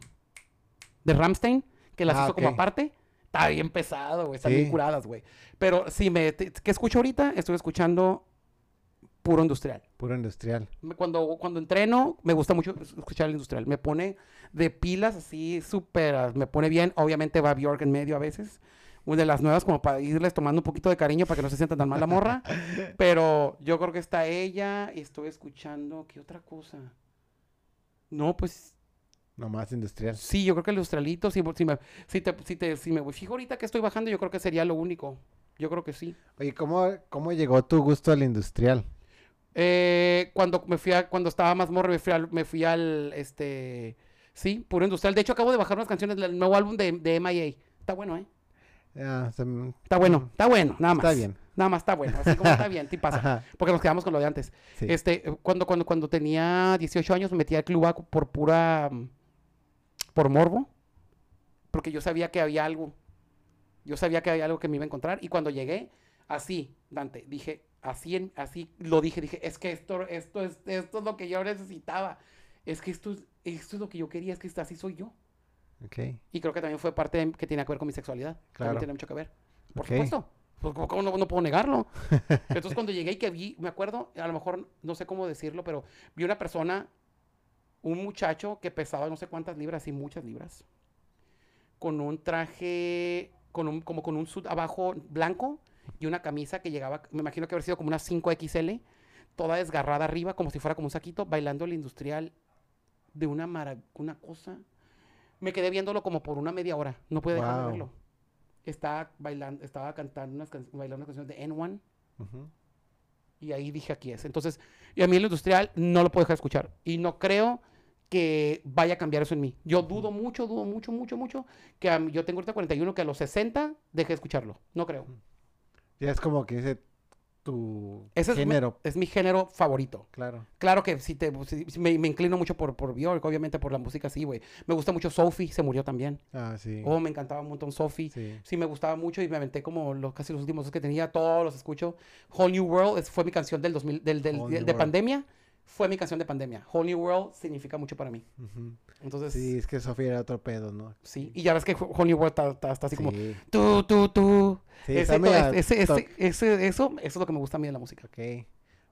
de Ramstein, que las Ah, hizo como ok. aparte. Está bien pesado, güey. Están Sí. bien curadas, güey. Pero si me... te- ¿Qué escucho ahorita? Estoy escuchando puro industrial. Puro industrial. Cuando, cuando entreno, me gusta mucho es- escuchar el industrial. Me pone de pilas así, súper, ah, me pone bien. Obviamente va Bjork en medio a veces. Una de las nuevas como para irles tomando un poquito de cariño para que no se sientan tan mal la morra. Pero yo creo que está ella y estoy escuchando, ¿qué otra cosa? No, pues Nomás industrial. sí, yo creo que el industrialito, si, si, me, si, te, si, te, si me fijo ahorita que estoy bajando, yo creo que sería lo único. Yo creo que sí. Oye, ¿cómo, ¿cómo llegó tu gusto al industrial? Eh, cuando me fui a, cuando estaba más morro, me fui al, me fui al, este, sí, puro industrial. De hecho, acabo de bajar unas canciones del nuevo álbum de, de MIA. Está bueno, ¿eh? Ah, se Está bueno, está bueno, nada más. Está bien. Nada más está bueno, así como está bien, sí pasa. Ajá, Porque nos quedamos con lo de antes. sí. Este, cuando, cuando, cuando tenía 18 años me metí al club por pura, mm, por morbo, porque yo sabía que había algo, yo sabía que había algo que me iba a encontrar y cuando llegué, así, Dante, dije, así, en- así lo dije, dije, es que esto, esto es, esto es lo que yo necesitaba, es que esto es, esto es lo que yo quería, es que así soy yo. Ok. Y creo que también fue parte de- que tiene que ver con mi sexualidad, Claro. también tiene mucho que ver, por supuesto. Pues, ¿cómo, cómo no, no puedo negarlo? Entonces, cuando llegué y que vi, me acuerdo, a lo mejor no sé cómo decirlo, pero vi una persona, un muchacho que pesaba no sé cuántas libras, y muchas libras, con un traje, con un, como con un sud abajo blanco y una camisa que llegaba, me imagino que haber sido como una 5XL, toda desgarrada arriba, como si fuera como un saquito, bailando el industrial de una, una cosa. Me quedé viéndolo como por una media hora. No pude dejar de verlo. Estaba bailando, estaba cantando unas, can- bailando unas canciones de N1 Ujú. y ahí dije aquí es. Entonces, y a mí el industrial no lo puedo dejar de escuchar. Y no creo que vaya a cambiar eso en mí. Yo dudo mucho, dudo mucho, mucho, mucho que a mí- yo tengo ahorita 41, que a los 60 deje de escucharlo. No creo. Ya es como que dice tu Ese es mi- género. Es mi género favorito. Claro. Claro que sí, te, sí- me, me inclino mucho por, por Bjork, obviamente por la música, sí, güey. Me gusta mucho Sophie, se murió también. Ah, sí. Oh, me encantaba un montón Sophie. Sí. Sí, me gustaba mucho y me aventé como los, casi los últimos dos que tenía, todos los escucho. Whole New World es- fue mi canción del 2000, del, del- de, de pandemia. Fue mi canción de pandemia. Whole New World significa mucho para mí. Ujú. Entonces, sí. Sí, es que Sofía era otro pedo, ¿no? Y ya ves que Whole New World está, está- está así como Sí. tú, tú, tú. Sí, ese, ese, ese, ese- eso, eso es lo que me gusta a mí de la música. Ok.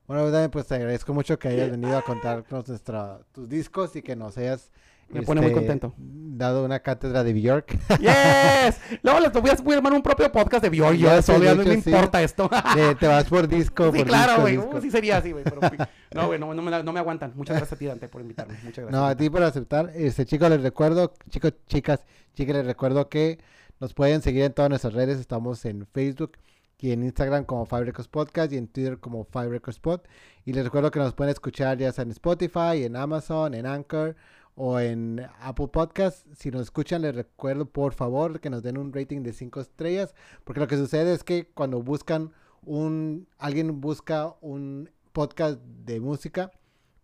Bueno, pues te agradezco mucho que hayas venido a contarnos nuestra, tus discos y que nos hayas Me pone muy este, contento. dado una cátedra de Bjork. ¡Yes! Luego les voy a, voy a armar un propio podcast de Bjork. Yo ya de no me sí. importa esto. De- te vas por disco, sí, por claro, güey. Uh, sí sería así, güey. no, güey, no, no no me aguantan. Muchas gracias a ti, Dante, por invitarme. Muchas gracias. No, a ti por aceptar. Este, chicos, les recuerdo, chicos, chicas, chicas, les recuerdo que nos pueden seguir en todas nuestras redes. Estamos en Facebook y en Instagram como Five Records Podcast y en Twitter como Five Records Pod. Y les recuerdo que nos pueden escuchar ya sea en Spotify, en Amazon, en Anchor o en Apple Podcast. Si nos escuchan, les recuerdo por favor que nos den un rating de 5 estrellas. Porque lo que sucede es que cuando buscan un, alguien busca un podcast de música,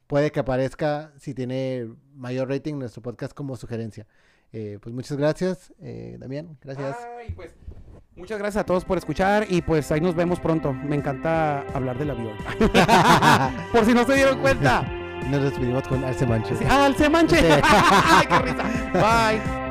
puede que aparezca si tiene mayor rating nuestro podcast como sugerencia. Eh, pues muchas gracias, eh, Damián. Gracias. Ay, pues, muchas gracias a todos por escuchar y pues ahí nos vemos pronto. Me encanta hablar de la Bjork. por si no se dieron cuenta. Nos despedimos con Arce Manches. ¡Ah, manche! Sí. ¡Ay, qué risa! Bye.